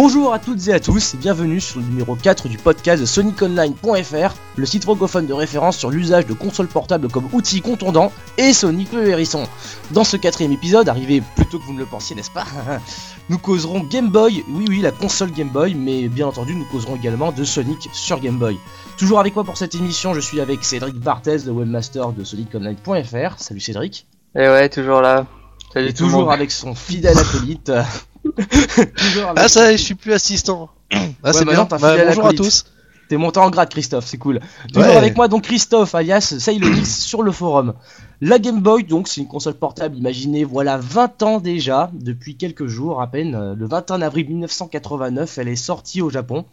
Bonjour à toutes et à tous et bienvenue sur le numéro 4 du podcast de SonicOnline.fr, le site francophone de référence sur l'usage de consoles portables comme outil contondant et Sonic le hérisson. Dans ce quatrième épisode, arrivé plus tôt que vous ne le pensiez, n'est-ce pas Nous causerons Game Boy, oui oui la console Game Boy, mais bien entendu nous causerons également de Sonic sur Game Boy. Toujours avec moi pour cette émission, je suis avec Cédric Barthez, le webmaster de SonicOnline.fr. Salut Cédric. Et Eh ouais, toujours là. Salut Et toujours avec son fidèle acolyte. Toujours Ah ça, y est, je suis plus assistant. Ah c'est maintenant, bien. Bah, bonjour à tous. T'es monté en grade, Christophe, c'est cool. Toujours Ouais. avec moi, donc Christophe, alias Sailonix, sur le forum. La Game Boy, donc, c'est une console portable, imaginez, voilà 20 ans déjà, depuis quelques jours à peine. euh, Le 21 avril 1989, elle est sortie au Japon.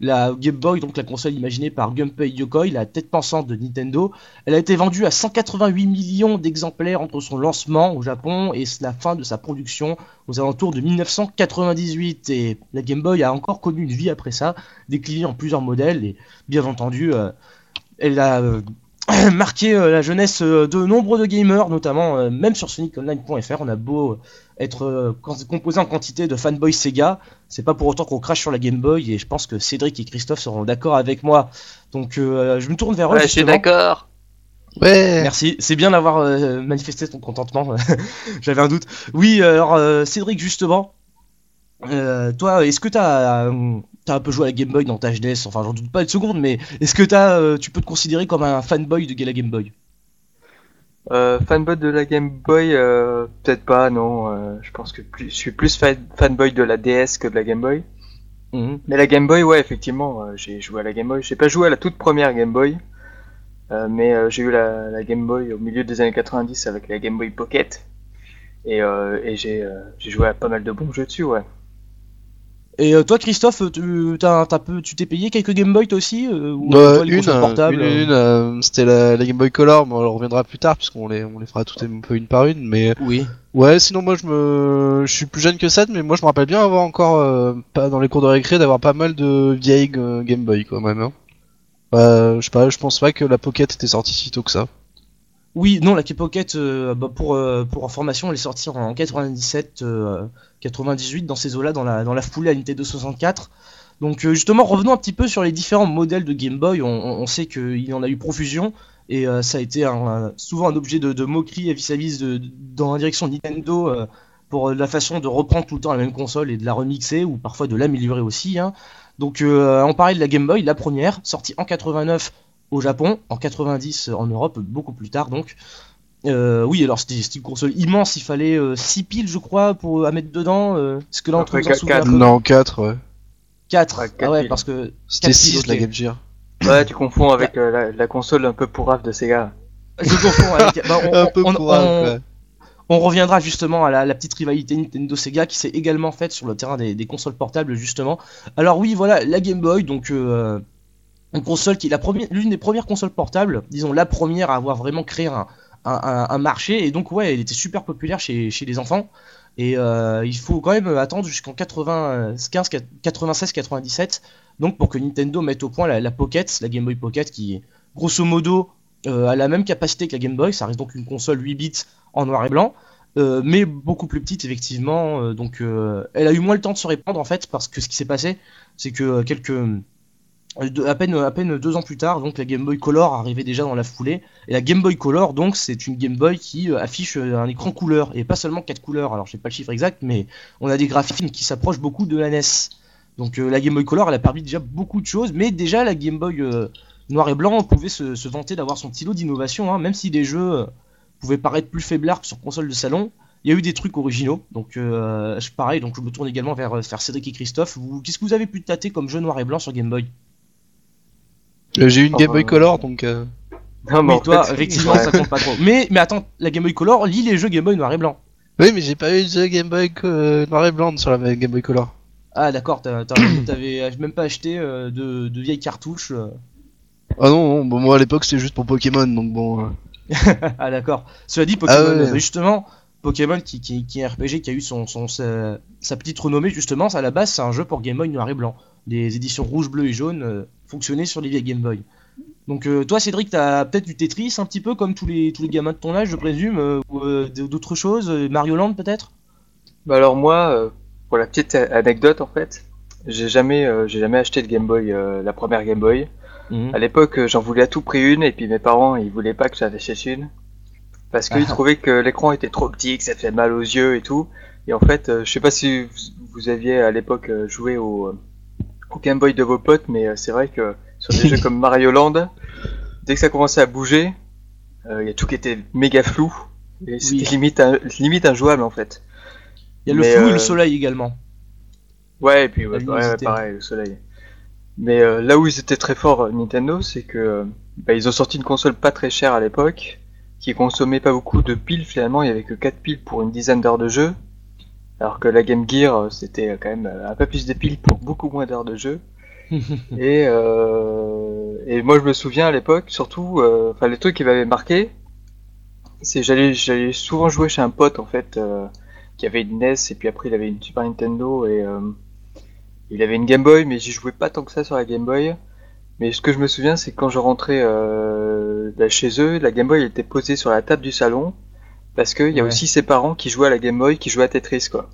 La Game Boy, donc la console imaginée par Gunpei Yokoi, la tête pensante de Nintendo, elle a été vendue à 188 millions d'exemplaires entre son lancement au Japon et la fin de sa production aux alentours de 1998. Et la Game Boy a encore connu une vie après ça, déclinée en plusieurs modèles et bien entendu, euh, elle a euh, marqué euh, la jeunesse euh, de nombreux de gamers, notamment euh, même sur SonicOnline.fr. On a beau être euh, composé en quantité de fanboys Sega, c'est pas pour autant qu'on crache sur la Game Boy et je pense que Cédric et Christophe seront d'accord avec moi. Donc euh, je me tourne vers eux. Ouais, je suis d'accord. Ouais. Merci, c'est bien d'avoir euh, manifesté ton contentement. J'avais un doute. Oui, alors euh, Cédric, justement, euh, toi, est-ce que t'as euh, t'as un peu joué à la Game Boy dans ta jeunesse Enfin, j'en doute pas une seconde, mais est-ce que t'as, euh, tu peux te considérer comme un fanboy de la Game Boy? Euh, fanboy de la Game Boy, euh, peut-être pas, non. euh, je pense que plus, je suis plus fan- fanboy de la DS que de la Game Boy. Mhm. Mais la Game Boy, ouais, effectivement, j'ai joué à la Game Boy. J'ai pas joué à la toute première Game Boy, mais j'ai eu la, la Game Boy au milieu des années 90 avec la Game Boy Pocket. Et, j'ai joué à pas mal de bons jeux dessus, ouais. Et euh, toi, Christophe, tu t'as, t'as peu- tu t'es payé quelques Game Boy toi aussi euh, ou Bah, toi, les une, euh, portables, une, une, c'était la, la Game Boy Color, mais on reviendra plus tard puisqu'on les, on les fera toutes un peu une par une. Mais Oui. ouais, sinon moi je me, je suis plus jeune que ça, mais moi je me rappelle bien avoir encore, euh, pas dans les cours de récré, d'avoir pas mal de vieilles euh, Game Boy quand même. Hein. Euh, je sais pas, je pense pas que la Pocket était sortie si tôt que ça. Oui, non, la Key euh, bah, pour, euh, pour information, elle est sortie en 97, euh, 98, dans ces eaux-là, dans la, dans la foulée à Nintendo 64. Donc euh, justement, revenons un petit peu sur les différents modèles de Game Boy. On, sait qu'il y en a eu profusion, et euh, ça a été souvent un objet de, moquerie vis-à-vis de, dans la direction Nintendo, euh, pour euh, la façon de reprendre tout le temps la même console et de la remixer, ou parfois de l'améliorer aussi. hein. Donc euh, on parlait de la Game Boy, la première, sortie en 89 au Japon, en 90 en Europe, beaucoup plus tard donc. Euh, oui, alors c'était une console immense, il fallait 6 piles je crois pour à mettre dedans. euh, Est-ce que là on trouve vous en quatre- souvenez un quatre. peu Non, 4, ouais. 4 Ouais, Ah ouais, piles. parce que C'était Quatre 6 piles, de la. Game Gear. Ouais, tu confonds avec euh, la, la console un peu pourrave de Sega. je confonds avec. bah, on, Un peu on- pour un, on- reviendra justement à la, la petite rivalité Nintendo Sega qui s'est également faite sur le terrain des, des consoles portables justement. Alors oui, voilà la Game Boy, donc euh, une console qui est l'une des premières consoles portables, disons la première à avoir vraiment créé un, un, marché et donc ouais, elle était super populaire chez, chez les enfants. Et euh, il faut quand même attendre jusqu'en 95, 96, 97, donc pour que Nintendo mette au point la, Pocket, la Game Boy Pocket, qui grosso modo euh, a la même capacité que la Game Boy. Ça reste donc une console 8 bits en noir et blanc, euh, mais beaucoup plus petite effectivement. euh, donc euh, elle a eu moins le temps de se répandre en fait, parce que ce qui s'est passé, c'est que quelques à peine à peine deux ans plus tard, donc la Game Boy Color arrivait déjà dans la foulée. Et la Game Boy Color, donc c'est une Game Boy qui euh, affiche euh, un écran couleur et pas seulement quatre couleurs. Alors je sais pas le chiffre exact, mais on a des graphismes qui s'approchent beaucoup de la NES. Donc euh, la Game Boy Color, elle a permis déjà beaucoup de choses, mais déjà la Game Boy euh, noir et blanc pouvait se, vanter d'avoir son petit lot d'innovation, hein, même si les jeux euh, pouvaient paraître plus faiblards que sur console de salon. Il y a eu des trucs originaux, donc euh, pareil, donc je me tourne également vers, euh, vers Cédric et Christophe. Qu'est-ce que vous avez pu tâter comme jeu noir et blanc sur Game Boy? Euh, J'ai eu une Oh, Game Boy bah, Color, donc. euh, Non, mais Oui, toi, fait, effectivement, ouais. ça compte pas trop. Mais, mais attends, la Game Boy Color lit les jeux Game Boy noir et blanc. Oui, mais j'ai pas eu de Game Boy euh, noir et blanc sur la Game Boy Color. Ah d'accord, t'as- t'as- t'avais même pas acheté euh, de, de vieilles cartouches. euh. Ah non, non, bon, moi à l'époque c'était juste pour Pokémon, donc bon. euh, ah d'accord. Cela dit, Pokémon, Ah ouais. euh, justement, Pokémon qui, qui, qui est un RPG qui a eu son, son, sa, sa petite renommée, justement, à la base c'est un jeu pour Game Boy noir et blanc. Les éditions rouge, bleu et jaune fonctionnaient sur les vieilles Game Boy. Donc euh, toi Cédric, t'as peut-être du Tetris un petit peu comme tous les, tous les gamins de ton âge, je présume, euh, ou euh, d'autres choses, Mario Land peut-être? Bah alors moi, pour la petite anecdote en fait, j'ai jamais, j'ai jamais acheté de Game Boy, la première Game Boy. Mhm. À l'époque, j'en voulais à tout prix une, et puis mes parents, ils voulaient pas que j'en achète une. Parce qu'ils Ah. trouvaient que l'écran était trop petit, que ça fait mal aux yeux et tout. Et en fait, je sais pas si vous, aviez à l'époque joué au, au Game Boy de vos potes, mais euh, c'est vrai que sur des jeux comme Mario Land, dès que ça commençait à bouger, euh, il y a tout qui était méga flou. Et c'était Oui. limite, un- limite injouable en fait. Il y a le flou et euh, le soleil également. Ouais, et puis ouais, pareil, le soleil. Mais euh, là où ils étaient très forts, euh, Nintendo, c'est que euh, bah, ils ont sorti une console pas très chère à l'époque, qui consommait pas beaucoup de piles finalement, il y avait que 4 piles pour une dizaine d'heures de jeu, alors que la Game Gear, euh, c'était euh, quand même euh, un peu plus de piles pour beaucoup moins d'heures de jeu. et, euh, et moi je me souviens à l'époque, surtout, euh, enfin les trucs qui m'avaient marqué, c'est j'allais j'allais souvent jouer chez un pote en fait, euh, qui avait une NES et puis après il avait une Super Nintendo et euh, il avait une Game Boy, mais j'y jouais pas tant que ça sur la Game Boy. Mais ce que je me souviens, c'est que quand je rentrais euh, bah, chez eux, la Game Boy elle était posée sur la table du salon parce qu'il y a aussi ses parents qui jouaient à la Game Boy, qui jouaient à Tetris quoi.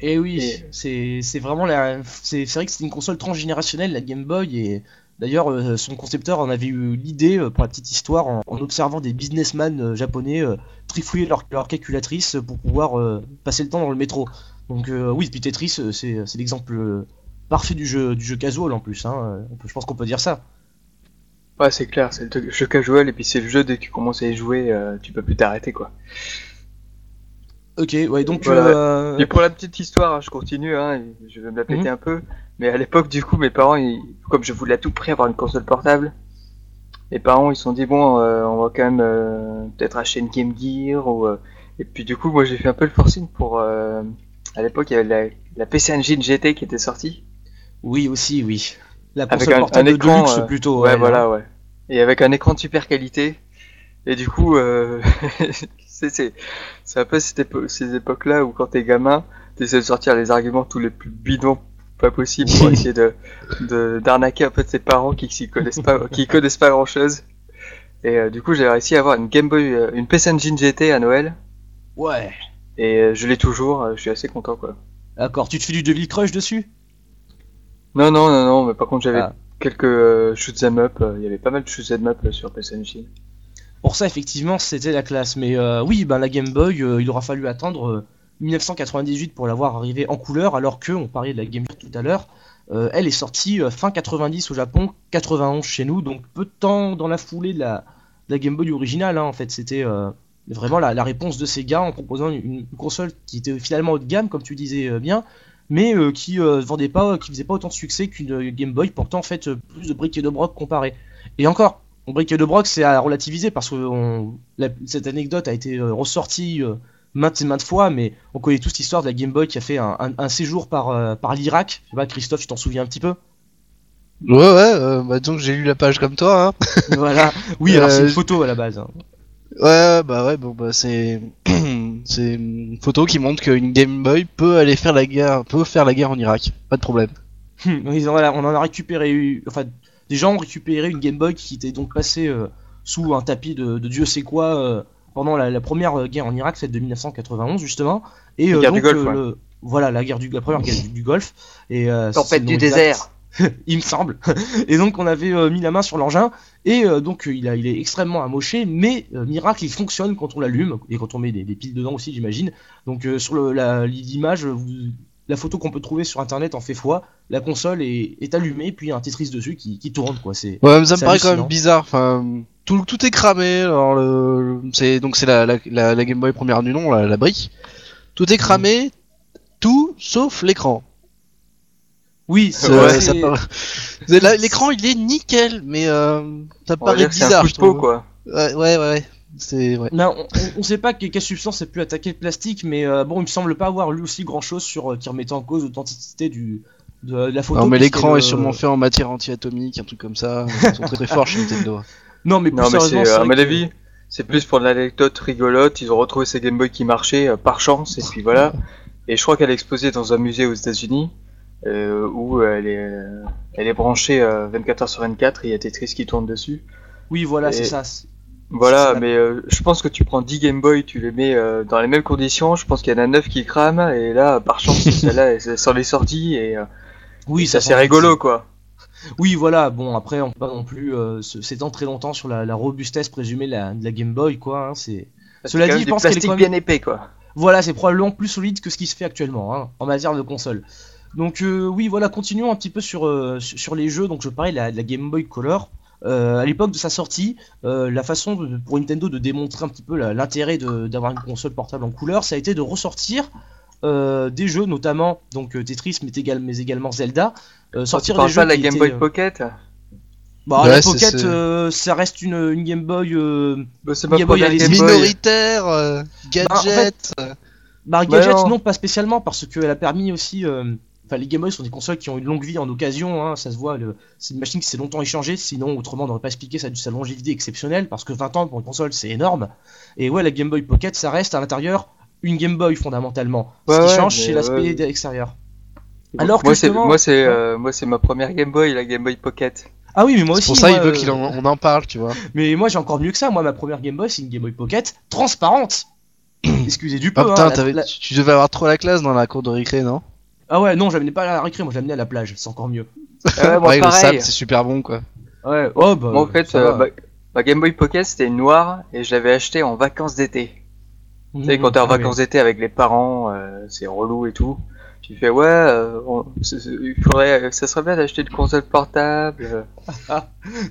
Et oui, Et- c'est c'est vraiment la. C'est c'est vrai que c'était une console transgénérationnelle, la Game Boy, et d'ailleurs, euh, son concepteur en avait eu l'idée, euh, pour la petite histoire, en, en observant des businessmen euh, japonais euh, trifouiller leur, leur calculatrice pour pouvoir euh, passer le temps dans le métro. Donc, euh, oui, puis Tetris, c'est c'est l'exemple parfait du jeu, du jeu casual en plus, hein. je pense qu'on peut dire ça. Ouais, c'est clair, c'est le jeu casual et puis c'est le jeu dès que tu commences à y jouer, euh, tu peux plus t'arrêter quoi. Ok, ouais, donc. Voilà. euh, Et pour la petite histoire, hein, je continue, hein, je vais me la péter Mhm. un peu. Mais à l'époque, du coup, mes parents, ils- comme je voulais à tout prix avoir une console portable, mes parents, ils se sont dit bon, euh, on va quand même euh, peut-être acheter une Game Gear ou. euh, Et puis du coup, moi, j'ai fait un peu le forcing pour. euh, À l'époque, il y avait la, la PC Engine GT qui était sortie. Oui, aussi, oui. La Avec un- un de écran, luxe euh, plutôt. Ouais, ouais, voilà, ouais. Et avec un écran de super qualité. Et du coup, euh, c'est un peu cette épo- ces époques-là où quand t'es gamin, t'essaies de sortir les arguments tous les plus bidons pas possible pour essayer de de- d'arnaquer en fait ses parents qui s'y connaissent pas, qui connaissent pas grand-chose. Et euh, du coup, j'ai réussi à avoir une Game Boy, euh, une PC Engine GT à Noël. Ouais. Et je l'ai toujours. je suis assez content, quoi. D'accord, tu te fais du Devil Crush dessus? Non, non, non, non. Mais par contre, j'avais Ah. quelques euh, shoot 'em up. euh, Il y avait pas mal de shoot 'em up euh, sur PC Engine. Pour ça, effectivement, c'était la classe. Mais euh, oui, ben, la Game Boy, euh, il aura fallu attendre euh, 1998 pour l'avoir arrivée en couleur, alors que, on parlait de la Game Gear tout à l'heure, euh, elle est sortie euh, fin 90 au Japon, 91 chez nous, donc peu de temps dans la foulée de la, de la Game Boy originale. hein, en fait, c'était euh, vraiment la, la réponse de Sega en proposant une, une console qui était finalement haut de gamme, comme tu disais euh, bien, mais euh, qui euh, vendait pas, qui faisait pas autant de succès qu'une euh, Game Boy, portant en fait plus de briques et de broc comparé. Et encore, briques et de broc, c'est à relativiser parce que on- la- cette anecdote a été ressortie maintes et maintes fois, mais on connaît tous l'histoire de la Game Boy qui a fait un, un- un séjour par, par l'Irak. Je sais pas, Christophe, tu t'en souviens un petit peu? Ouais, ouais, bah, que j'ai lu la page comme toi, hein. Voilà. Oui, alors c'est une photo à la base. hein. Ouais, bah ouais, bon, bah c'est. C'est une photo qui montre qu'une Game Boy peut aller faire la guerre, peut faire la guerre en Irak. Pas de problème. Ils voilà, on en a récupéré, enfin, des gens ont récupéré une Game Boy qui était donc passée euh, sous un tapis de, de Dieu sait quoi euh, pendant la, la première euh, guerre en Irak, celle de 1991 justement. Et La euh, guerre du donc, Golfe, euh, ouais. le- voilà la guerre du la première guerre du, du Golfe et euh, Tempête du désert. il me semble. Et donc on avait euh, mis la main sur l'engin et euh, donc euh, il, a, il est extrêmement amoché, mais euh, miracle il fonctionne quand on l'allume et quand on met des, des piles dedans aussi j'imagine. Donc sur la- l'image, vous- la photo qu'on peut trouver sur internet en fait foi. La console est, est allumée puis il y a un Tetris dessus qui, qui tourne quoi. C'est Ouais, ça me paraît quand même bizarre. Enfin, tout, tout est cramé. Alors, le, c'est donc c'est la, la, la, la Game Boy première du nom, la, la brique. Tout est cramé, tout sauf l'écran. Oui, Ouais, ça c'est- paraît- L'écran, il est nickel, mais euh, ça paraît dire que c'est un bizarre. coup de peau, quoi. Ouais, ouais, ouais. C'est ouais. Mais on, on- on sait pas que- quelle substance a pu attaquer le plastique, mais euh, bon, il me semble pas avoir lu aussi grand chose sur euh, qui remettait en cause l'authenticité du de, de la photo. Non, mais l'écran le- est sûrement fait en matière anti-atomique, un truc comme ça. Ils sont très très forts chez Nintendo. Non, mais plus Non, mais c'est, à mon que- avis, c'est plus pour l'anecdote rigolote. Ils ont retrouvé ces Game Boy qui marchaient euh, par chance, et puis voilà. Et je crois qu'elle est exposée dans un musée aux États-Unis, où elle est, euh, elle est branchée euh, 24 heures sur 24, et il y a Tetris qui tourne dessus. Oui, voilà, Et- c'est ça. Voilà, mais euh, je pense que tu prends 10 Game Boy, tu les mets euh, dans les mêmes conditions, je pense qu'il y en a 9 qui crament, et là, par chance, celle-là, elle s'en est sortie, et, euh, Oui, ça ça c'est rigolo quoi. Oui, voilà. Bon, après, on peut pas non plus euh, s'étendre très longtemps sur la, la robustesse présumée de la, de la Game Boy, quoi. hein, c'est Cela dit, je pense qu'elle est plastique quand même- bien épais quoi. voilà, c'est probablement plus solide que ce qui se fait actuellement hein, en matière de console. Donc euh, oui, voilà, continuons un petit peu sur euh, sur les jeux. Donc je parlais de la, Game Boy Color. Euh, à l'époque de sa sortie, euh, la façon de- pour Nintendo de démontrer un petit peu l'intérêt de- d'avoir une console portable en couleur, ça a été de ressortir euh, des jeux, notamment donc Tetris, mais, égal- mais également Zelda. Euh, sortir des pas jeux de la Game étaient, Boy Pocket bah, Ouais, la Pocket, euh, ça reste une, une Game Boy. euh, Bah, C'est ma Game Boy, Game Boy. Minoritaire, euh, gadget. Bah, Bah gadget, non. non, pas spécialement, parce qu'elle a permis aussi. Enfin, les Game Boy sont des consoles qui ont une longue vie en occasion, hein, ça se voit. le- C'est une machine qui s'est longtemps échangée, sinon, autrement, on n'aurait pas expliqué sa, sa longévité exceptionnelle, parce que 20 ans pour une console, c'est énorme. Et ouais, la Game Boy Pocket, ça reste à l'intérieur une Game Boy fondamentalement. Ouais, Ce qui ouais, change, c'est l'aspect ouais. extérieur. Alors que moi c'est justement- moi c'est euh, moi c'est ma première Game Boy, la Game Boy Pocket. Ah oui, mais moi C'est aussi. pour ça moi, il veut euh, qu'il en, on en parle, tu vois. Mais moi, j'ai encore mieux que ça. Moi, ma première Game Boy, c'est une Game Boy Pocket transparente. Excusez du peu. Ah hein, putain, la- t'avais- la- tu tu devais avoir trop la classe dans la cour de récré, non? Ah ouais, non, je l'amenais pas à la récré, moi je l'amenais à la plage, c'est encore mieux. Ouais, moi Ouais, le pareil. sable, c'est super bon, quoi. Ouais, oh bah. Moi en fait ça euh, va. ma, ma Game Boy Pocket c'était une noire et je l'avais acheté en vacances d'été. Tu sais quand t'es en Ah vacances d'été avec les parents, euh, c'est relou et tout. Tu fais ouais, euh, on- c'est- c'est- il faudrait, ça serait bien d'acheter une console portable.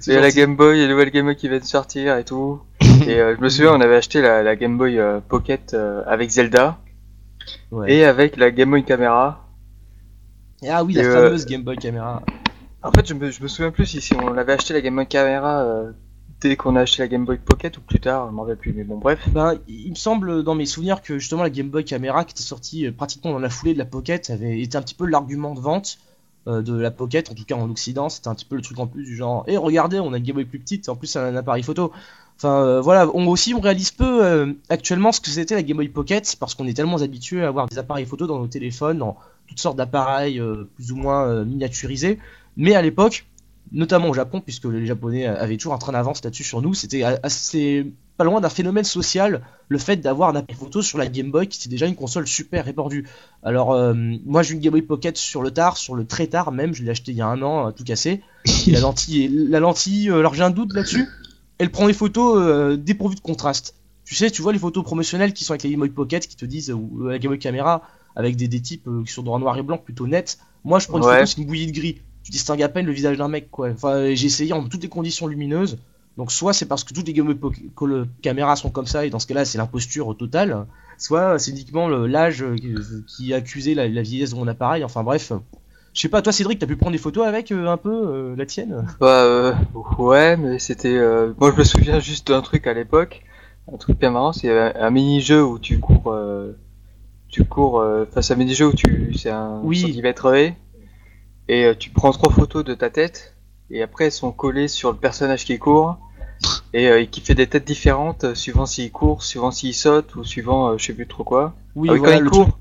Il y a la. Game Boy, il y a la nouvelle Game Boy qui vient de sortir et tout. et euh, je me souviens, on avait acheté la, la Game Boy euh, Pocket euh, avec Zelda Ouais. et avec la Game Boy Camera. Ah oui, la euh, fameuse Game Boy Camera. En fait, je me, je me souviens plus si, si on avait acheté la Game Boy Camera euh, dès qu'on a acheté la Game Boy Pocket ou plus tard, je m'en rappelle plus. Mais bon, bref. Ben, il me semble dans mes souvenirs que justement la Game Boy Camera qui était sortie euh, pratiquement dans la foulée de la Pocket avait été un petit peu l'argument de vente euh, de la Pocket, en tout cas en Occident, c'était un petit peu le truc en plus du genre, et regardez, on a une Game Boy plus petite, en plus un appareil photo. Enfin euh, voilà, on aussi on réalise peu euh, actuellement ce que c'était la Game Boy Pocket parce qu'on est tellement habitué à avoir des appareils photo dans nos téléphones, dans toutes sortes d'appareils euh, plus ou moins euh, miniaturisés. Mais à l'époque, notamment au Japon, puisque les Japonais avaient toujours un train d'avance là-dessus sur nous, c'était assez pas loin d'un phénomène social le fait d'avoir un appareil photo sur la Game Boy qui était déjà une console super répandue. Alors euh, moi j'ai une Game Boy Pocket sur le tard, sur le très tard même, je l'ai acheté il y a un an, tout cassé. La lentille, la lentille, alors j'ai un doute là-dessus. Elle prend des photos dépourvues de contraste. Tu sais, tu vois les photos promotionnelles qui sont avec la Game Boy Pocket qui te disent ou la Game Boy Camera avec des, des types euh, qui sont dans un noir et blanc plutôt net. Moi je prends une Ouais. photo c'est une bouillie de gris. Tu distingues à peine le visage d'un mec quoi. Enfin j'ai essayé en toutes les conditions lumineuses. Donc soit c'est parce que toutes les caméras sont comme ça et dans ce cas-là c'est l'imposture totale, soit c'est uniquement l'âge euh, qui, accusait la, la vieillesse de mon appareil. Enfin bref, je sais pas. Toi Cédric, t'as pu prendre des photos avec euh, un peu euh, la tienne? Bah euh, ouais, mais c'était. euh, Moi, je me souviens juste d'un truc à l'époque, un truc bien marrant, c'est un, un mini-jeu où tu cours, euh, tu cours. Enfin, c'est un où tu, c'est un Oui. et euh, tu prends trois photos de ta tête, et après elles sont collées sur le personnage qui court, et euh, qui fait des têtes différentes euh, suivant s'il court, suivant s'il saute ou suivant euh, je sais plus trop quoi. Oui, Ah oui, voilà quand il court. truc.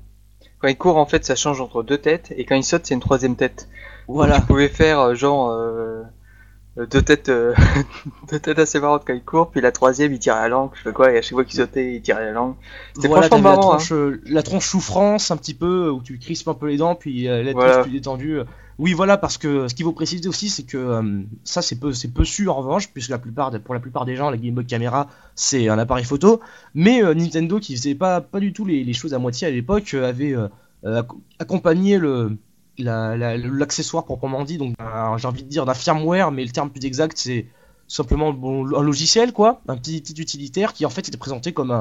Quand il court, en fait, ça change entre deux têtes, et quand il saute, c'est une troisième tête. Voilà. Tu pouvais faire genre deux têtes, euh, deux têtes assez marrantes quand il court, puis la troisième il tirait la langue, je sais quoi, et à chaque fois qu'il sautait il tirait la langue. C'était Voilà, franchement la marrant. hein. tronche, euh, la tronche souffrance un petit peu où tu crispes un peu les dents puis euh, la tête Voilà. plus détendue. Oui, voilà parce que ce qu'il faut préciser aussi c'est que euh, ça c'est peu c'est peu su en revanche puisque la plupart pour la plupart des gens la Game Boy Camera c'est un appareil photo, mais euh, Nintendo qui faisait pas pas du tout les, les choses à moitié à l'époque euh, avait euh, euh, ac- accompagné le la- la- l'accessoire proprement dit donc un- j'ai envie de dire d'un firmware mais le terme plus exact c'est simplement un logiciel quoi, un petit, utilitaire qui en fait était présenté comme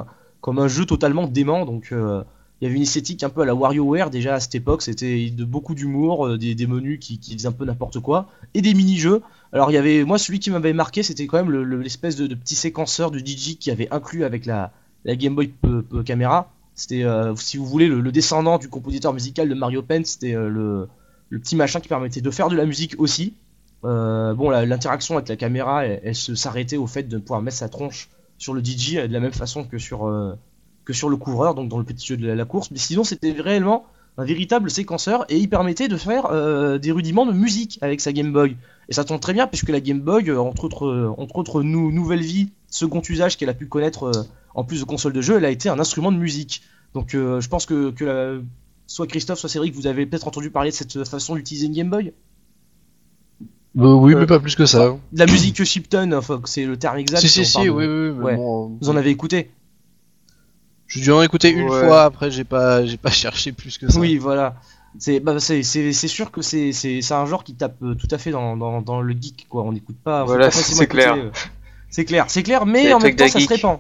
un jeu totalement dément. Donc euh, il y avait une esthétique un peu à la WarioWare déjà à cette époque. C'était de beaucoup d'humour, euh, des, des menus qui, qui disaient un peu n'importe quoi et des mini-jeux. Alors il y avait moi celui qui m'avait marqué c'était quand même le- le- l'espèce de, petit séquenceur de DJ qui avait inclus avec la, Game Boy P- Camera. C'était euh, si vous voulez le, descendant du compositeur musical de Mario Pen. C'était euh, le, petit machin qui permettait de faire de la musique aussi. Euh, bon, l'interaction avec la caméra, elle, se s'arrêtait au fait de pouvoir mettre sa tronche sur le DJ de la même façon que sur, que sur le couvreur, donc dans le petit jeu de la, course. Mais sinon, c'était réellement un véritable séquenceur et il permettait de faire des rudiments de musique avec sa Game Boy. Et ça tombe très bien puisque la Game Boy, euh, entre autres, euh, entre autres nou- nouvelle vie, second usage qu'elle a pu connaître euh, en plus de console de jeu, elle a été un instrument de musique. Donc euh, je pense que, que la- soit Christophe, soit Cédric, vous avez peut-être entendu parler de cette façon d'utiliser une Game Boy? Euh, oui, Euh, mais pas plus que ça. De la musique enfin, c'est le terme exact. si, si, si, oui, oui, mais Ouais. bon, Vous en avez écouté? J'ai dû en écouter une Ouais. fois, après j'ai pas, j'ai pas cherché plus que ça. Oui, voilà. C'est bah, c'est c'est- c'est sûr que c'est un genre qui tape euh, tout à fait dans, dans, dans le geek, quoi. On n'écoute pas. Voilà, c'est clair. euh, C'est clair, c'est clair, mais en même temps, ça se répand.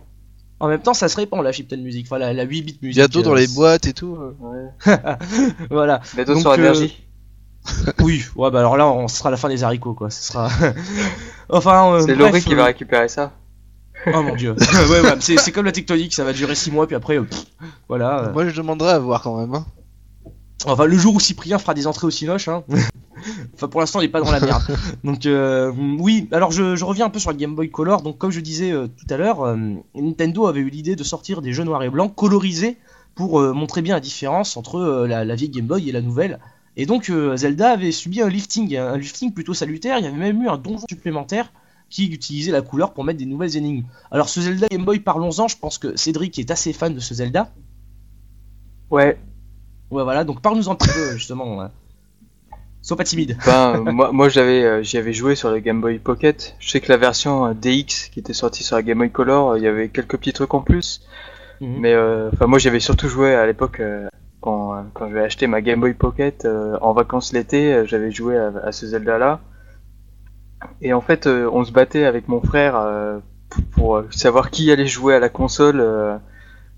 En même temps, ça se répand la chiptune music, enfin la, la 8 bit music. Bientôt dans euh, les boîtes et tout. euh. Ouais. Voilà. Bientôt Donc, sur euh, énergie. Oui, ouais, bah alors là, on ce sera la fin des haricots, quoi. Ce sera. enfin. euh, C'est Laurie qui euh, va récupérer ça. Oh mon dieu. ouais, ouais, c'est c'est comme la tectonique, ça va durer 6 mois, puis après, euh, pff, voilà. euh. Moi je demanderais à voir quand même. hein. Enfin, le jour où Cyprien fera des entrées au Cinoche, hein. enfin, pour l'instant, il est pas dans la merde. Donc, euh, oui, alors je, je reviens un peu sur le Game Boy Color. Donc, comme je disais euh, tout à l'heure, euh, Nintendo avait eu l'idée de sortir des jeux noirs et blancs colorisés pour euh, montrer bien la différence entre euh, la, la vieille Game Boy et la nouvelle. Et donc, euh, Zelda avait subi un lifting, un lifting plutôt salutaire. Il y avait même eu un donjon supplémentaire qui utilisait la couleur pour mettre des nouvelles énigmes. Alors, ce Zelda Game Boy, parlons-en. Je pense que Cédric est assez fan de ce Zelda. Ouais. Ouais, voilà, donc parle-nous un petit peu, justement. ouais. Sois pas timide. Ben, moi, moi j'avais, euh, j'y avais joué sur le Game Boy Pocket. Je sais que la version euh, DX qui était sortie sur la Game Boy Color, euh, il y avait quelques petits trucs en plus. Mhm. Mais euh, moi j'avais surtout joué à l'époque euh, quand, quand j'avais acheté ma Game Boy Pocket euh, en vacances l'été, j'avais joué à, à ce Zelda là. Et en fait, on se battait avec mon frère pour, savoir qui allait jouer à la console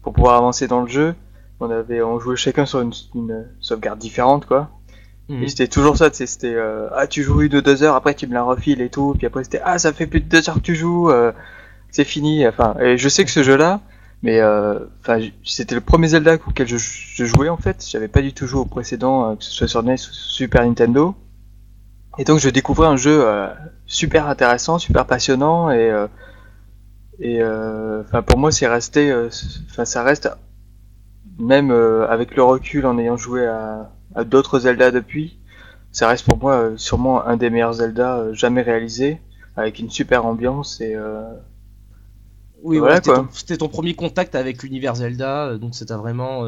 pour pouvoir avancer dans le jeu. On avait, on jouait chacun sur une, une sauvegarde différente quoi. Mhm. Et c'était toujours ça, tu sais, c'était euh, ah tu joues une ou deux heures, après tu me la refiles et tout, puis après c'était ah ça fait plus de deux heures que tu joues, euh, c'est fini. Enfin, et je sais que ce jeu-là, mais euh, enfin c'était le premier Zelda auquel je, je jouais en fait. J'avais pas du tout joué au précédent, euh, que ce soit sur NES ou Super Nintendo. Et donc je découvrais un jeu euh, super intéressant, super passionnant et euh, et euh, enfin pour moi c'est resté, euh, enfin ça reste même euh, avec le recul en ayant joué à, à d'autres Zelda depuis, ça reste pour moi euh, sûrement un des meilleurs Zelda euh, jamais réalisés, avec une super ambiance et Oui, Voilà, c'était ton, c'était ton premier contact avec l'univers Zelda, donc ça t'a vraiment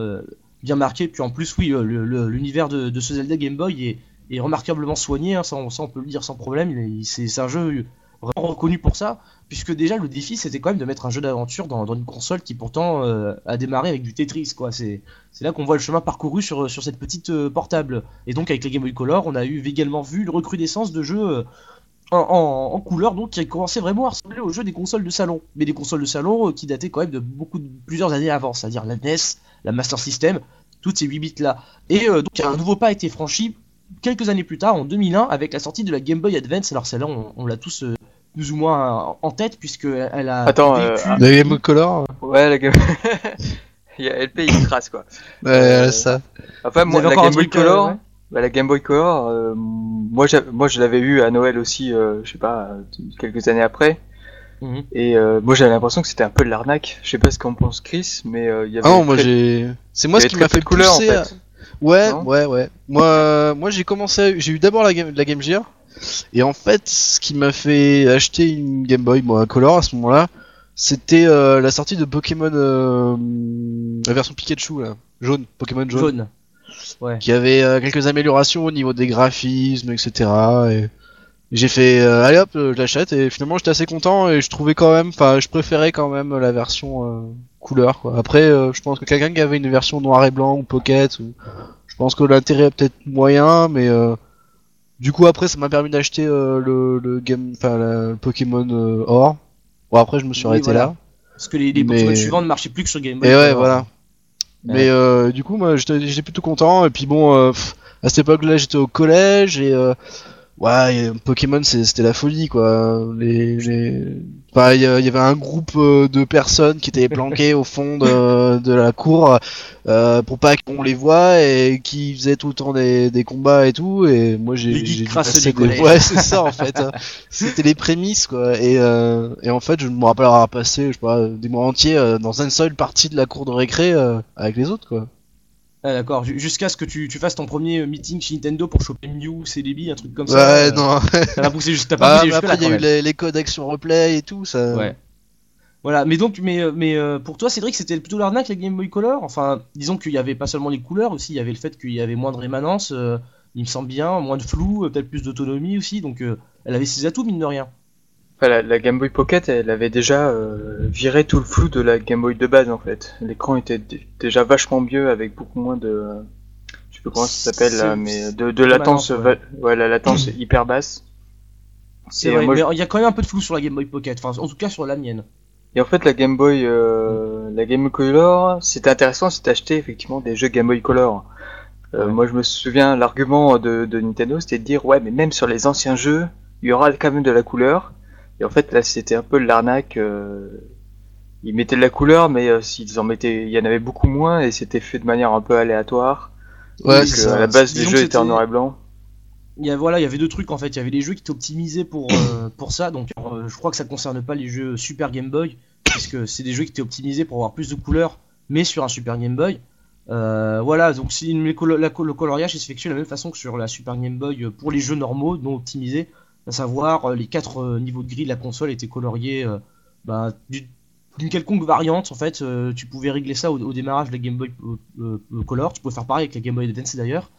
bien marqué. Puis en plus, oui, l'univers de, de ce Zelda Game Boy est, est remarquablement soigné, hein, ça, on, ça, on peut le dire sans problème. C'est un jeu vraiment reconnu pour ça, puisque déjà le défi c'était quand même de mettre un jeu d'aventure dans, une console qui pourtant euh, a démarré avec du Tetris, quoi. C'est là qu'on voit le chemin parcouru sur, cette petite euh, portable. Et donc avec les Game Boy Color, on a eu également vu une recrudescence de jeux. euh, en, en, couleur donc qui commençait vraiment à ressembler aux jeux des consoles de salon mais des consoles de salon qui dataient quand même de beaucoup de plusieurs années avant c'est-à-dire la NES la Master System toutes ces 8 bits là et donc un nouveau pas a été franchi quelques années plus tard en 2001 avec la sortie de la Game Boy Advance alors celle-là on, l'a tous plus ou moins en tête puisque elle a Attends, un euh, La Game Boy Color, ouais la Game il y a LP il trace quoi. ouais, Euh, ça. Enfin moi avez la encore un Game Boy euh, Color, ouais bah, la Game Boy Color, euh, moi moi je l'avais eu à Noël aussi, euh, je sais pas euh, quelques années après. Mhm. Et euh, moi j'avais l'impression que c'était un peu de l'arnaque. Je sais pas ce qu'en pense Chris, mais euh, il y avait Ah non, moi très- j'ai. C'est moi ce qui m'a fait couleurs, en pousser. à- fait. Ouais, Non ouais, ouais. Moi, euh, moi j'ai commencé. à- J'ai eu d'abord la game, la Game Gear. Et en fait, ce qui m'a fait acheter une Game Boy, moi, Color à ce moment-là, c'était euh, la sortie de Pokémon, euh, la version Pikachu là, jaune, Pokémon jaune, jaune ouais qui avait euh, quelques améliorations au niveau des graphismes, etc. Et j'ai fait, allez hop, je l'achète et finalement j'étais assez content et je trouvais quand même, enfin, je préférais quand même la version couleur. Quoi. Après, je pense que quelqu'un qui avait une version noir et blanc ou pocket, ou... je pense que l'intérêt est peut-être moyen, mais euh, du coup après ça m'a permis d'acheter euh, le, le game, enfin le Pokémon euh, Or. Bon après je me suis Oui, arrêté voilà. là. parce que les, les Mais- Pokémon suivants ne marchaient plus que sur Game Boy Et ouais, voilà. Mais euh, du coup, moi, j'étais j'étais plutôt content. Et puis bon, euh, pff, à cette époque-là, j'étais au collège et euh, ouais, Pokémon, c'était la folie, quoi. Les, les... Enfin, il y, avait un groupe euh, de personnes qui étaient planquées au fond de, de la cour euh, pour pas qu'on les voie et qui faisaient tout le temps des, des combats et tout. Et moi, j'ai des-. Ouais, c'est ça en fait. C'était les prémices, quoi. Et, euh, et en fait, je me rappelle avoir passé, je sais pas, des mois entiers euh, dans une seule partie de la cour de récré euh, avec les autres, quoi. Ah, d'accord Ju- jusqu'à ce que tu, tu fasses ton premier meeting chez Nintendo pour choper Mew Celebi un truc comme ça Ouais, euh, non. t'as pas poussé juste t'as pas Ah, poussé mais jusque après, il y a eu les, les codes action replay et tout, ça. Ouais. Voilà, mais donc, mais, euh, mais euh, pour toi, Cédric, c'était plutôt l'arnaque la Game Boy Color? Enfin, disons qu'il y avait pas seulement les couleurs, aussi, il y avait le fait qu'il y avait moins de rémanence, euh, il me semble bien, moins de flou, euh, peut-être plus d'autonomie aussi. Donc, euh, elle avait ses atouts, mine de rien. La, la Game Boy Pocket, elle avait déjà euh, viré tout le flou de la Game Boy de base en fait. L'écran était déjà vachement mieux avec beaucoup moins de, euh, je sais plus comment ça s'appelle mais de, de latence, ouais. la latence hyper basse. C'est Et, vrai, moi, mais il y a quand même un peu de flou sur la Game Boy Pocket, enfin, en tout cas sur la mienne. Et en fait, la Game Boy, euh, la Game Boy Color, c'était intéressant si t'achetais effectivement des jeux Game Boy Color. Euh, Ouais. Moi, je me souviens, l'argument de, de Nintendo, c'était de dire, ouais, mais même sur les anciens jeux, il y aura quand même de la couleur. Et en fait, là, c'était un peu l'arnaque. Euh... Ils mettaient de la couleur, mais euh, s'ils en mettaient, il y en avait beaucoup moins, et c'était fait de manière un peu aléatoire. Ouais, Donc, c'est euh, ça. à la base, jeux que étaient en noir et blanc. Il y a, voilà, il y avait deux trucs en fait. Il y avait les jeux qui étaient optimisés pour, euh, pour ça. Donc euh, je crois que ça concerne pas les jeux Super Game Boy, puisque c'est des jeux qui étaient optimisés pour avoir plus de couleurs, mais sur un Super Game Boy. Euh, voilà, donc si le coloriage s'effectue de la même façon que sur la Super Game Boy pour les jeux normaux, non optimisés, à savoir euh, les quatre euh, niveaux de gris de la console étaient coloriés euh, bah, du- d'une quelconque variante. En fait, euh, tu pouvais régler ça au, au démarrage de la Game Boy euh, euh, Color. Tu pouvais faire pareil avec la Game Boy Advance d'ailleurs.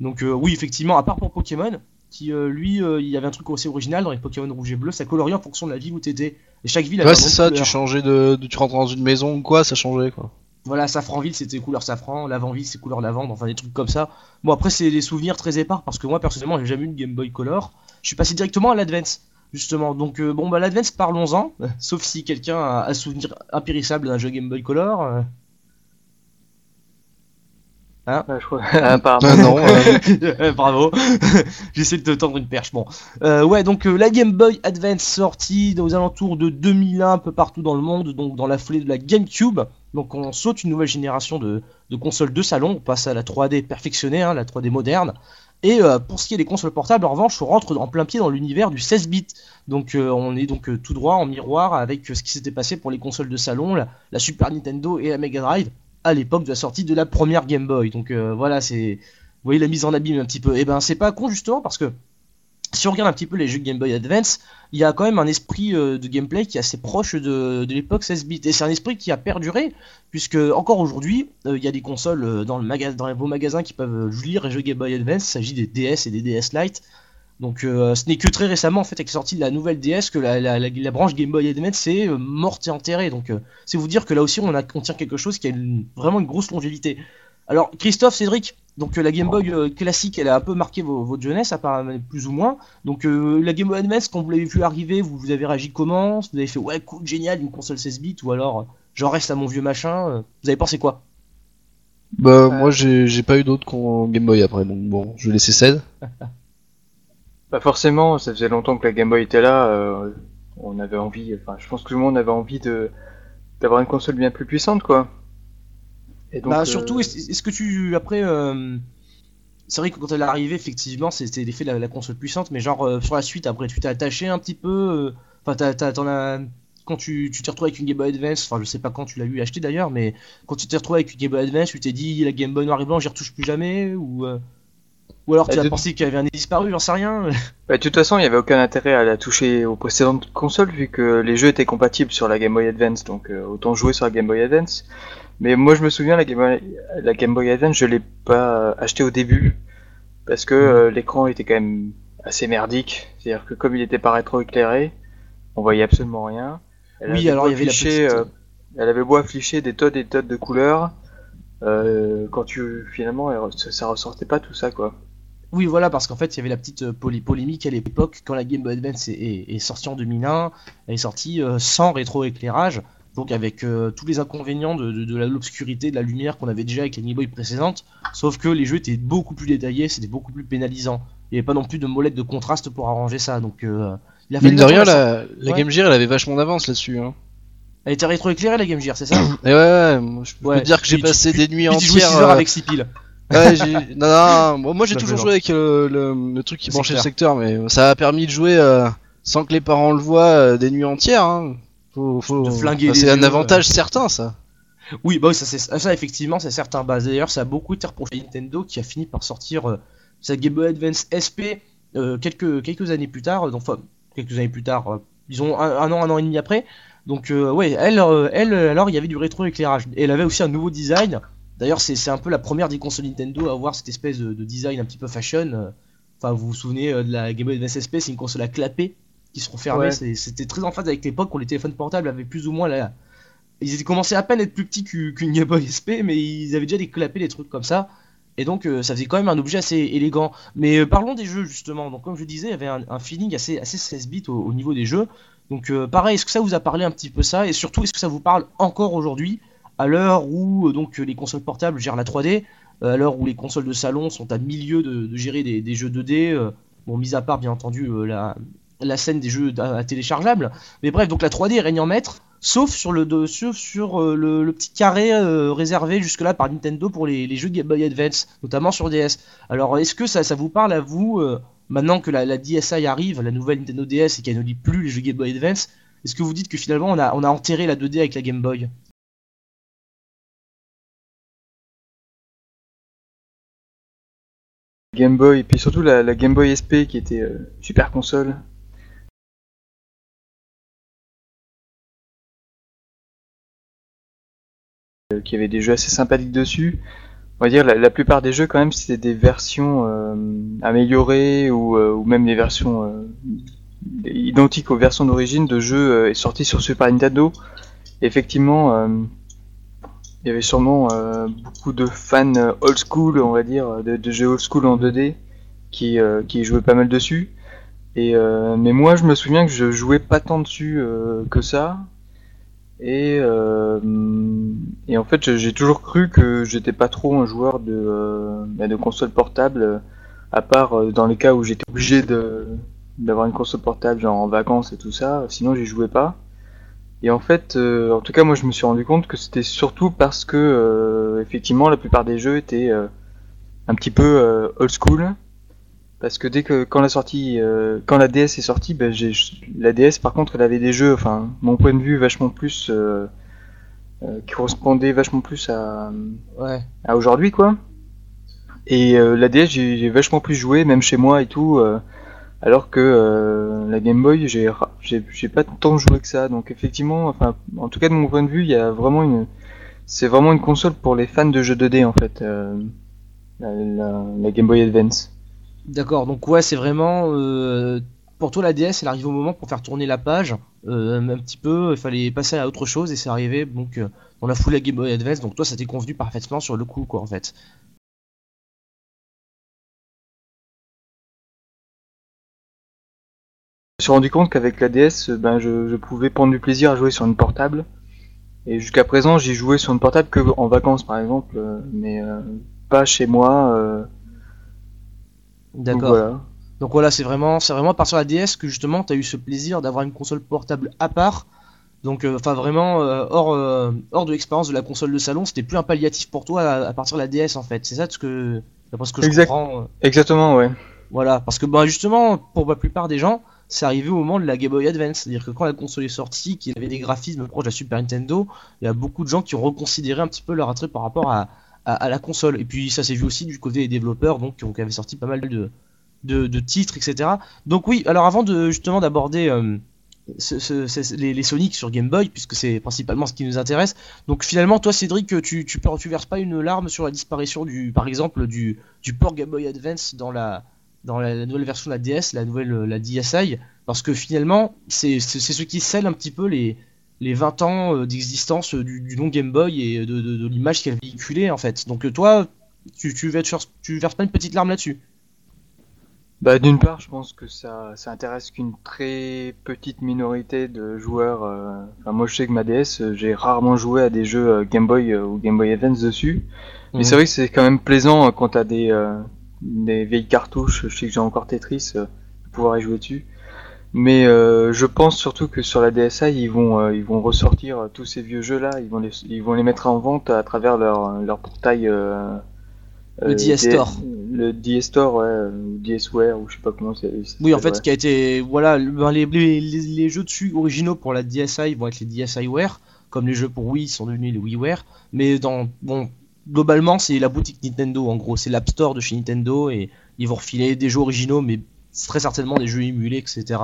Donc oui, effectivement, à part pour Pokémon, qui lui, il y avait un truc assez original dans les Pokémon rouge et bleu, ça coloriait en fonction de la ville où t'étais. Et chaque ville avait Ouais, c'est ça, tu changeais de, de- Tu rentrais dans une maison ou quoi, ça changeait quoi. Voilà, Safranville c'était couleur safran, Lavanville c'est couleur lavande, enfin des trucs comme ça. Bon après c'est des souvenirs très épars parce que moi personnellement j'ai jamais eu de Game Boy Color. Je suis passé directement à l'Advance justement. Donc euh, bon bah l'Advance parlons-en, sauf si quelqu'un a un souvenir impérissable d'un jeu Game Boy Color. euh. Ouais, je crois. Apparemment. Ah non, euh, Euh, Bravo, j'essaie de te tendre une perche. Bon, Euh, ouais, donc euh, la Game Boy Advance sortie aux alentours de 2001 un peu partout dans le monde, donc dans la foulée de la GameCube. Donc on saute une nouvelle génération de, de consoles de salon, on passe à la 3D perfectionnée, hein, la 3D moderne. Et euh, pour ce qui est des consoles portables, en revanche, on rentre en plein pied dans l'univers du 16 bits. Donc euh, on est donc euh, tout droit en miroir avec ce qui s'était passé pour les consoles de salon, la, Super Nintendo et la Mega Drive à l'époque de la sortie de la première Game Boy. Donc voilà, c'est vous voyez la mise en abîme un petit peu. Et ben c'est pas con justement parce que si on regarde un petit peu les jeux Game Boy Advance, il y a quand même un esprit euh, de gameplay qui est assez proche de, l'époque 16 bits. Et c'est un esprit qui a perduré, puisque encore aujourd'hui, euh, il y a des consoles euh, dans, le les magasins qui peuvent lire les jeux Game Boy Advance. Il s'agit des DS et des DS Lite. Donc ce n'est que très récemment, en fait, avec la sortie de la nouvelle DS, que la, branche Game Boy Advance est euh, morte et enterrée. Donc c'est vous dire que là aussi, on, a, tient quelque chose qui a vraiment une grosse longévité. Alors Christophe, Cédric, donc euh, la Game Boy euh, classique, elle a un peu marqué vo- votre jeunesse, apparemment plus ou moins. Donc euh, la Game Boy Advance, quand vous l'avez vu arriver, vous, vous avez réagi comment? Vous avez fait ouais cool, génial, une console 16 bits ou alors j'en reste à mon vieux machin Vous avez pensé quoi? Bah, moi j'ai pas eu d'autres qu'on Game Boy après, donc bon, je vais laisser cède. Bah forcément, ça faisait longtemps que la Game Boy était là. euh, on avait envie, enfin, je pense que tout le monde avait envie de d'avoir une console bien plus puissante, quoi. Et donc, Bah euh, surtout, est-ce est-ce que tu après euh, c'est vrai que quand elle est arrivée, effectivement, c'était l'effet de la, la console puissante, mais genre euh, sur la suite, après, tu t'es attaché un petit peu. euh, Enfin, t'en as. Quand tu tu t'es retrouvé avec une Game Boy Advance, enfin, je sais pas quand tu l'as eu acheté d'ailleurs, mais quand tu t'es retrouvé avec une Game Boy Advance, tu t'es dit la Game Boy noir et blanc, j'y retouche plus jamais, ou. euh, Ou alors tu Bah, as de- pensé qu'il y avait un disparu, j'en sais rien. bah, de toute façon, il n'y avait aucun intérêt à la toucher aux précédentes consoles vu que les jeux étaient compatibles sur la Game Boy Advance, donc euh, autant jouer sur la Game Boy Advance. Mais moi, je me souviens, la Game Boy, la Game Boy Advance, je l'ai pas acheté au début parce que euh, l'écran était quand même assez merdique. C'est-à-dire que comme il était pas rétroéclairé, on voyait absolument rien. Elle Oui, alors il y avait la afficher, petite- euh, elle avait beau afficher des tonnes et des tonnes de couleurs. Euh, quand tu finalement, elle- ça, ça ressortait pas tout ça quoi. Oui, voilà, parce qu'en fait, il y avait la petite polé- polémique à l'époque, quand la Game Boy Advance est, est- est sortie en 2001, elle est sortie sans rétroéclairage, donc avec euh, tous les inconvénients de, de- l'obscurité, de la lumière qu'on avait déjà avec la Game Boy précédente, sauf que les jeux étaient beaucoup plus détaillés, c'était beaucoup plus pénalisant. Il n'y avait pas non plus de molette de contraste pour arranger ça, donc euh, il a fallu Mine de rien, la- Ouais. Game Gear elle avait vachement d'avance là-dessus. Hein. Elle était rétroéclairée la Game Gear, c'est ça Et ouais, ouais, moi, je peux Ouais. te dire que j'ai tu- passé des nuits Puis tu jouais 6 entières. heures euh, avec 6 piles. Ouais, j'ai... Non, non, moi, moi, j'ai toujours joué avec euh, le, le truc qui branchait le secteur. mais ça a permis de jouer euh, sans que les parents le voient des nuits entières. Hein. Faut, faut... De flinguer enfin, les c'est un avantage certain, ça. Oui, bah oui, ça, c'est- ça effectivement, c'est certain. Bah, D'ailleurs, ça a beaucoup été reproché à Nintendo qui a fini par sortir euh, sa Game Boy Advance SP euh, quelques, quelques années plus tard. euh, Enfin, quelques années plus tard, euh, disons un, un an, un an et demi après. Donc ouais, elle, elle, alors il y avait du rétro-éclairage. Et elle avait aussi un nouveau design. D'ailleurs, c'est un peu la première des consoles Nintendo à avoir cette espèce de, design un petit peu fashion. Enfin, vous vous souvenez de la Game Boy Advance SP, c'est une console à clapper qui se refermait. C'était très en phase avec l'époque où les téléphones portables avaient plus ou moins la, ils étaient commencé à peine à être plus petits qu'une Game Boy SP, mais ils avaient déjà des clapets, des trucs comme ça. Et donc euh, ça faisait quand même un objet assez élégant. Mais euh, parlons des jeux justement. Donc comme je disais, il y avait un, feeling assez, assez 16 bits au, niveau des jeux. Donc euh, pareil, est-ce que ça vous a parlé un petit peu ça? Et surtout, est-ce que ça vous parle encore aujourd'hui à l'heure où donc les consoles portables gèrent la 3D, à l'heure où les consoles de salon sont à milieu de, gérer des, jeux 2D, bon mis à part bien entendu la, la scène des jeux à, téléchargeables. Mais bref, donc la 3D règne en maître sauf sur le sur euh, le, petit carré euh, réservé jusque-là par Nintendo pour les, jeux Game Boy Advance, notamment sur DS. Alors est-ce que ça, vous parle à vous, euh, maintenant que la, DSi arrive, la nouvelle Nintendo DS et qu'elle ne lit plus les jeux Game Boy Advance, est-ce que vous dites que finalement on a, on a enterré la 2D avec la Game Boy? Game Boy, et puis surtout la, Game Boy SP qui était super console, qui avait des jeux assez sympathiques dessus. On va dire la, la plupart des jeux quand même c'était des versions euh, améliorées ou, euh, ou, même des versions identiques aux versions d'origine de jeux sortis sur Super Nintendo. effectivement, il y avait sûrement beaucoup de fans old school, on va dire, de, jeux old school en 2D qui, jouaient pas mal dessus. Mais moi, je me souviens que je jouais pas tant dessus que ça. Et, euh, et en fait, j'ai toujours cru que j'étais pas trop un joueur de, euh, bah, console portable, à part euh, dans les cas où j'étais obligé d'avoir une console portable, genre en vacances et tout ça. Sinon, j'y jouais pas. Et en fait, en tout cas, moi, je me suis rendu compte que c'était surtout parce que, effectivement, la plupart des jeux étaient un petit peu old school parce que dès que quand la sortie, euh, quand la DS est sortie, ben j'ai la DS par contre elle avait des jeux, enfin mon point de vue vachement plus euh, euh, qui correspondait vachement plus à, ouais. à aujourd'hui quoi. Et la DS j'ai vachement plus joué même chez moi et tout, alors que la Game Boy j'ai j'ai pas tant joué que ça. Donc effectivement, enfin en tout cas de mon point de vue, il y a vraiment une c'est vraiment une console pour les fans de jeux 2D en fait, la Game Boy Advance. D'accord, donc ouais, c'est vraiment. Euh, pour toi, la DS, elle arrive au moment pour faire tourner la page, euh, un petit peu, il fallait passer à autre chose et c'est arrivé donc euh, on a foulé la Game Boy Advance, donc toi, ça t'est convenu parfaitement sur le coup, quoi, en fait. Je me suis rendu compte qu'avec la DS, ben, je, pouvais prendre du plaisir à jouer sur une portable. Et jusqu'à présent, j'ai joué sur une portable que en vacances, par exemple, mais pas chez moi. D'accord. Donc voilà, c'est vraiment, c'est vraiment à partir de la DS que justement tu as eu ce plaisir d'avoir une console portable à part. Donc, euh, enfin vraiment euh, hors, euh, hors de l'expérience de la console de salon, c'était plus un palliatif pour toi à, partir de la DS en fait. C'est ça ce que, ce que je comprends. Exactement, ouais. Voilà, parce que bah, justement, pour la plupart des gens, c'est arrivé au moment de la Game Boy Advance. C'est-à-dire que quand la console est sortie, qu'il avait des graphismes proches de la Super Nintendo, il y a beaucoup de gens qui ont reconsidéré un petit peu leur attrait par rapport à, à, la console. Et puis ça s'est vu aussi du côté des développeurs, donc qui avaient sorti pas mal de, de, titres, etc. Donc oui, alors avant de justement d'aborder euh, les, Sonic sur Game Boy, puisque c'est principalement ce qui nous intéresse. Donc finalement, toi Cédric, tu, tu, tu verses pas une larme sur la disparition du, par exemple, du, du port Game Boy Advance dans la dans nouvelle version de la DS, la nouvelle la DSi, parce que finalement, c'est ce qui scelle un petit peu les, les 20 ans euh, d'existence euh, du, du, long Game Boy et de, l'image qu'elle véhiculait en fait. Donc euh, toi, tu, tu, tu verses pas une petite larme là-dessus? Bah, d'une part, je pense que ça, ça intéresse qu'une très petite minorité de joueurs. Enfin, moi, je sais que ma DS, j'ai rarement joué à des jeux Game Boy ou Game Boy Advance dessus. Mais mhm. c'est vrai que c'est quand même plaisant quand t'as des, des vieilles cartouches. Je sais que j'ai encore Tetris, de pouvoir y jouer dessus. Mais euh, je pense surtout que sur la DSi, ils vont, euh, ils vont ressortir euh, tous ces vieux jeux-là, ils vont les, ils vont les mettre en vente à travers leur, leur portail. le DS Store. Le DS Store, ouais, ou DSware, ou je sais pas comment c'est. Oui, en fait, ce qui a été, voilà, ben, les, les, les, jeux dessus originaux pour la DSi vont être les DSiWare, comme les jeux pour Wii sont devenus les WiiWare, mais dans, bon, globalement, c'est la boutique Nintendo, en gros, c'est l'App Store de chez Nintendo et ils vont refiler des jeux originaux, mais très certainement des jeux émulés, etc.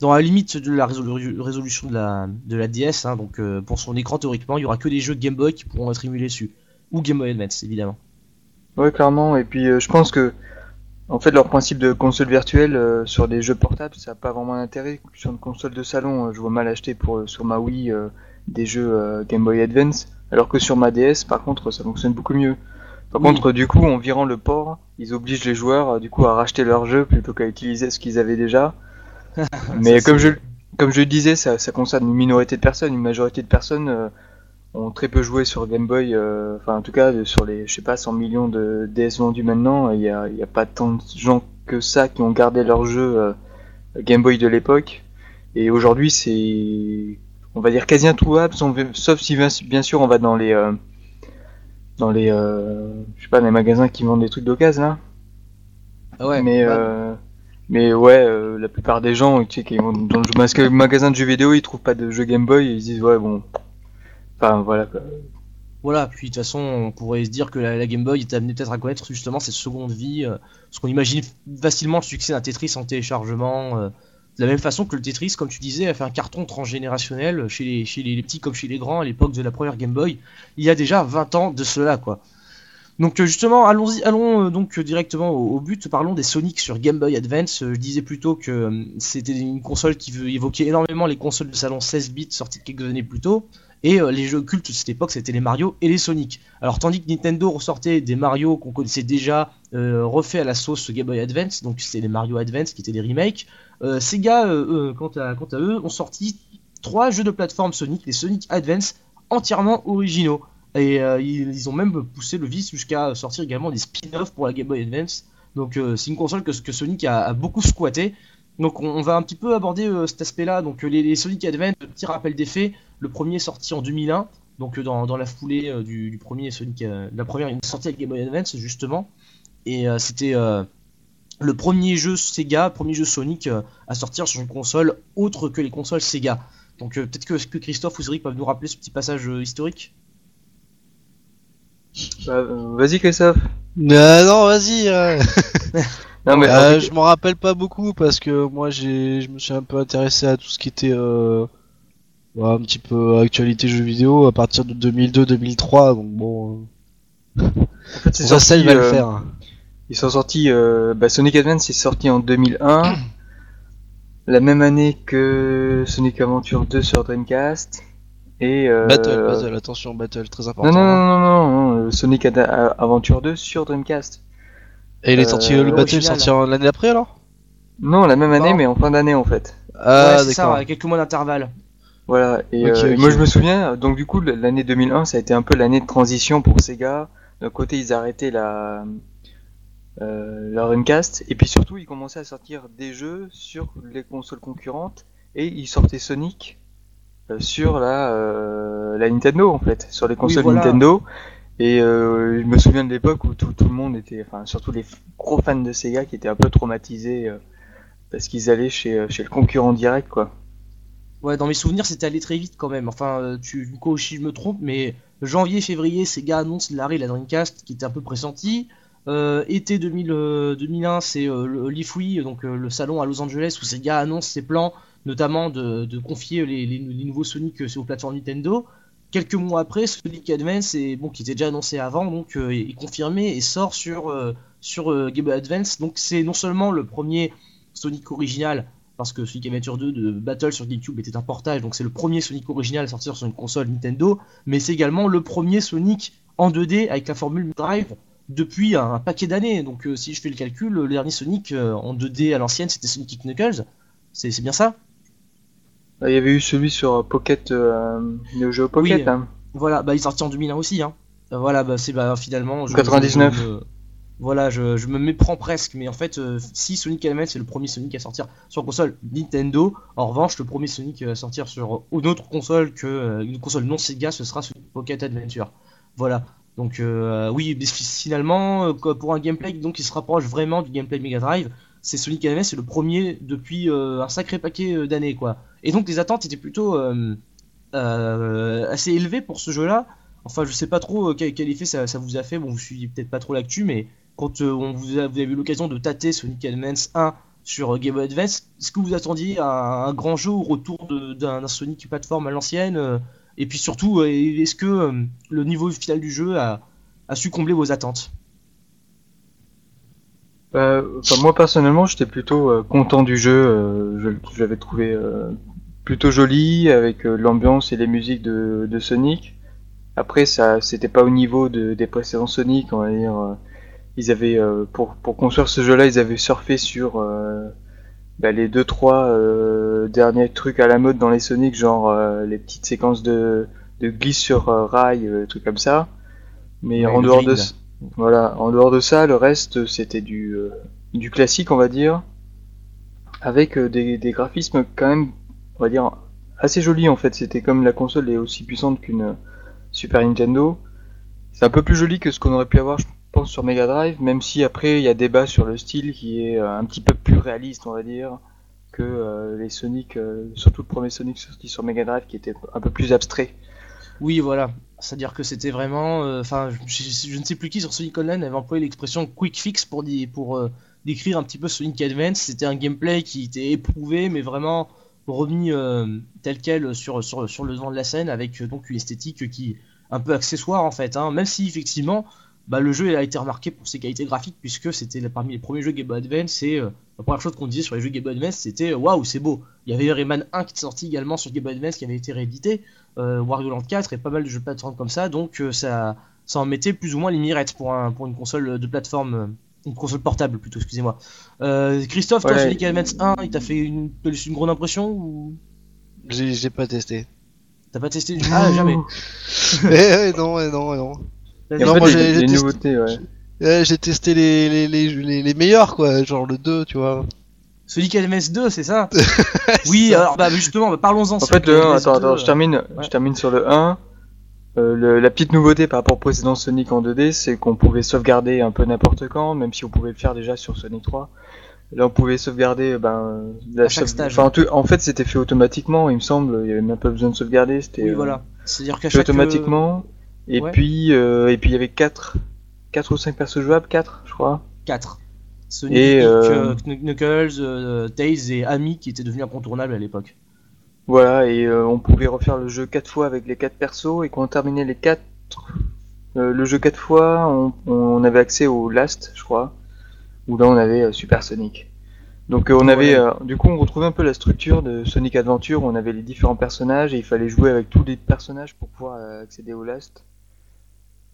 dans la limite de la résolu- résolution de la, DS. hein, donc euh, pour son écran, théoriquement, il y aura que des jeux Game Boy qui pourront être émulés dessus. Ou Game Boy Advance, évidemment. Ouais, clairement. Et puis, euh, je pense que, en fait, leur principe de console virtuelle euh, sur des jeux portables, ça n'a pas vraiment d'intérêt. Sur une console de salon, je vois mal acheter sur ma Wii des jeux Game Boy Advance. Alors que sur ma DS, par contre, ça fonctionne beaucoup mieux. Par contre, du coup, en virant le port, ils obligent les joueurs, euh, du coup, à racheter leur jeu plutôt qu'à utiliser ce qu'ils avaient déjà. Mais comme je, c'est- comme je le disais, ça, ça concerne une minorité de personnes. Une majorité de personnes euh, ont très peu joué sur Game Boy. euh, Enfin, en tout cas, sur les, je sais pas, 100 millions de DS vendus maintenant, il y a, y a pas tant de gens que ça qui ont gardé leur jeu euh, Game Boy de l'époque. Et aujourd'hui, c'est, on va dire quasi introuvable, sauf si bien, sûr on va dans les, dans les, euh, je sais pas, les magasins qui vendent des trucs d'occasion là. Ah ouais, mais bah, euh, mais ouais, euh, la plupart des gens tu sais, qui vont dans le magasin de jeux vidéo, ils trouvent pas de jeux Game Boy, et ils se disent ouais bon, enfin voilà quoi. Voilà, puis de toute façon, on pourrait se dire que la, la Game Boy est amenée peut-être à connaître justement cette seconde vie, parce qu'on imagine facilement le succès d'un Tetris en téléchargement, de la même façon que le Tetris, comme tu disais, a fait un carton transgénérationnel chez les, petits comme chez les grands à l'époque de la première Game Boy, il y a déjà 20 ans de cela, quoi. Donc euh, justement, allons-y, allons euh, donc euh, directement au, but, parlons des Sonic sur Game Boy Advance. Je disais plutôt que c'était une console qui évoquait énormément les consoles de salon 16 bits sorties quelques années plus tôt. Et euh, les jeux cultes de cette époque, c'était les Mario et les Sonic. Alors, tandis que Nintendo ressortait des Mario qu'on connaissait déjà, euh, refaits à la sauce Game Boy Advance, donc c'était les Mario Advance qui étaient des remakes, euh, Sega, euh, quant, à, eux, ont sorti trois jeux de plateforme Sonic, les Sonic Advance, entièrement originaux. Et ils, ont même poussé le vice jusqu'à sortir également des spin-offs pour la Game Boy Advance. Donc, c'est une console que, Sonic a, beaucoup squatté. Donc on, va un petit peu aborder cet aspect-là. Donc les, les Sonic Advance, petit rappel des faits, le premier est sorti en 2001, donc euh, dans, dans la foulée euh, du, du premier Sonic, euh, la première une sortie avec Game Boy Advance justement. Et euh, c'était euh, le premier jeu Sega, premier jeu Sonic euh, à sortir sur une console autre que les consoles Sega. Donc euh, peut-être que, que Christophe ou Cédric peuvent nous rappeler ce petit passage euh, historique? Bah, Vas-y Christophe. Euh, non, vas-y. Non mais Euh, je m'en rappelle pas beaucoup parce que moi j'ai, je me suis un peu intéressé à tout ce qui était euh, ouais, un petit peu actualité jeux vidéo à partir de 2002-2003. Donc bon, en fait, c'est ça, ça, il sorti, va le euh, faire. Ils sont sortis. Euh, bah, Sonic Advance est sorti en 2001, la même année que Sonic Adventure 2 sur Dreamcast. Et euh, Battle, battle, attention, battle, très important. Non, non, non, non, non, non, euh, Sonic Ad- Adventure 2 sur Dreamcast. Et il est sorti, Euh, le battle est sorti en- l'année après alors? Non, la même année, Non. mais en fin d'année en fait. Ah, ouais, c'est ça, d'accord. avec quelques mois d'intervalle. Voilà, et, euh, moi je me souviens, donc du coup l'année 2001 ça a été un peu l'année de transition pour Sega. D'un côté ils arrêtaient la, euh, la Dreamcast, et puis surtout ils commençaient à sortir des jeux sur les consoles concurrentes, et ils sortaient Sonic euh, sur la, euh, la Nintendo en fait, sur les consoles voilà. Nintendo. Et je me souviens de l'époque où tout, tout le monde était, enfin surtout les gros fans de Sega qui étaient un peu traumatisés parce qu'ils allaient chez, chez le concurrent direct quoi. Dans mes souvenirs, c'était allé très vite quand même. Enfin, euh, tu me corriges je me trompe, mais janvier, février, Sega annonce l'arrêt de la Dreamcast qui était un peu pressenti. Euh, été 2000, euh, 2001, c'est euh, le donc le salon à Los Angeles où Sega annonce ses plans, notamment de, confier les, nouveaux Sonic aux plateformes Nintendo. Quelques mois après, Sonic Advance, est, bon, qui était déjà annoncé avant, donc euh, est confirmé et sort sur, sur Game Advance. Donc c'est non seulement le premier Sonic original, parce que Sonic Adventure 2 de Battle sur GameCube était un portage, donc c'est le premier Sonic original à sortir sur une console Nintendo, mais c'est également le premier Sonic en 2D avec la formule Drive depuis un, un paquet d'années. Donc euh, si je fais le calcul, le dernier Sonic euh, en 2D à l'ancienne c'était Sonic Knuckles, c'est bien ça? Il y avait eu celui sur euh, Pocket, euh, Neo Geo Pocket. Oui. hein. Voilà, bah il est sorti en 2001 aussi. Hein. Voilà, bah c'est bah finalement. je- 99. je me- voilà, je, me méprends presque, mais en fait, euh, si Sonic Advance c'est le premier Sonic à sortir sur console Nintendo, en revanche, le premier Sonic à sortir sur une autre console que euh, une console non Sega, ce sera Sonic Pocket Adventure. Voilà. Donc euh, oui, finalement, pour un gameplay donc qui se rapproche vraiment du gameplay Mega Drive, c'est Sonic Advance, c'est le premier depuis un sacré paquet d'années, quoi. Et donc les attentes étaient plutôt assez élevées pour ce jeu-là. Enfin, je sais pas trop quel, effet ça, ça vous a fait. Bon, vous suivez peut-être pas trop l'actu, mais quand euh, on vous, a, vous avez eu l'occasion de tâter Sonic Advance 1 sur Game Boy Advance. Est-ce que vous attendiez un, grand jeu au retour d'un Sonic plateforme à l'ancienne euh, Et puis surtout, euh, est-ce que euh, le niveau final du jeu a, a su combler vos attentes? Moi personnellement, j'étais plutôt euh, content du jeu. euh, je, l'avais trouvé euh, plutôt joli avec euh, l'ambiance et les musiques de, de Sonic. Après, ça, c'était pas au niveau de, des précédents Sonic, on va dire. Ils avaient euh, pour pour construire ce jeu-là, ils avaient surfé sur euh, bah, les deux trois euh, derniers trucs à la mode dans les Sonic, genre euh, les petites séquences de de glisse sur rail, euh, trucs comme ça. Mais Ouais, en dehors de voilà, en dehors de ça, le reste c'était du euh, du classique, on va dire, avec euh, des, des graphismes quand même, on va dire, assez jolis en fait. C'était comme la console est aussi puissante qu'une Super Nintendo. C'est un peu plus joli que ce qu'on aurait pu avoir, je sur Mega Drive, même si après il y a débat sur le style qui est euh, un petit peu plus réaliste, on va dire, que euh, les Sonic, euh, surtout le premier Sonic sorti sur Mega Drive qui était un peu plus abstrait. Oui, voilà. C'est-à-dire que c'était vraiment. Enfin, je, ne sais plus qui sur Sonic Online avait employé l'expression quick fix pour, décrire un petit peu Sonic Advance. C'était un gameplay qui était éprouvé, mais vraiment remis tel quel sur, le devant de la scène, avec donc une esthétique qui un peu accessoire en fait. hein. Même si effectivement, bah, le jeu a été remarqué pour ses qualités graphiques, puisque c'était parmi les premiers jeux Game Boy Advance. Et euh, la première chose qu'on disait sur les jeux Game Boy Advance, c'était euh, waouh, c'est beau. Il y avait Rayman 1 qui est sorti également sur Game Boy Advance, qui avait été réédité euh, Wario Land 4 et pas mal de jeux de plateforme comme ça, donc euh, ça, ça en mettait plus ou moins les mirettes pour, un, pour une console de plateforme, une console portable plutôt, excusez-moi. Christophe, toi, Ouais. Sonic Advance 1, il t'a fait une, une grande impression ou? J'ai pas testé. t'as pas testé Ah, jamais. eh, ouais, non, ouais, non, ouais, non. Et Non, moi, j'ai- testé- nouveautés, ouais. Ouais, j'ai testé les, les, les, les, les meilleurs, quoi, genre le 2, tu vois. Sonic Advance 2, c'est ça Oui, ça. alors bah, justement, bah, parlons-en. En fait, le 1, Advance attends, 2, attends, je termine, je termine sur le 1. Euh, le- la petite nouveauté par rapport au précédent Sonic en 2D, c'est qu'on pouvait sauvegarder un peu n'importe quand, même si on pouvait le faire déjà sur Sonic 3. Là, on pouvait sauvegarder, ben, la À chaque sauve- stage. Enfin, en, fait, c'était fait automatiquement, il me semble. Il y avait même pas besoin de sauvegarder, c'était Oui, euh, voilà. C'est-à-dire qu'à fait chaque. automatiquement. Et ouais. puis, euh, et puis il y avait 4 quatre ou 5 persos jouables, 4 je crois. 4. Sonic, Et, euh, euh, Knuckles, euh, Tails et Amy qui étaient devenus incontournables à l'époque. Voilà, et on pouvait refaire le jeu 4 fois avec les 4 persos, et quand on terminait les 4, le jeu 4 fois, on, on avait accès au Last, je crois, où là on avait Super Sonic. Donc euh, on avait, euh, du coup on retrouvait un peu la structure de Sonic Adventure, où on avait les différents personnages, et il fallait jouer avec tous les personnages pour pouvoir euh, accéder au Last.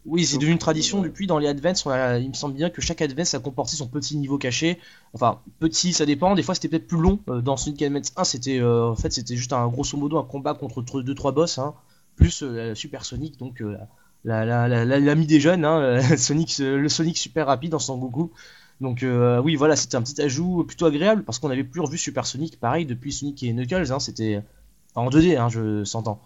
Oui, c'est devenu une tradition ouais. depuis dans les Advance. a- il me semble bien que chaque Advance a comporté son petit niveau caché. Enfin, petit, ça dépend. Des fois, c'était peut-être plus long. Euh, dans Sonic Advance 1, c'était euh, en fait, c'était juste un grosso modo un combat contre 2-3 boss, hein, plus euh, Super Sonic, donc euh, la- la- la- la- l'ami des jeunes, hein, Sonic, le Sonic super rapide en Son Goku. Donc euh, oui, voilà, c'était un petit ajout plutôt agréable parce qu'on n'avait plus revu Super Sonic, pareil, depuis Sonic et Knuckles. Hein, c'était en 2D, hein, je s'entends.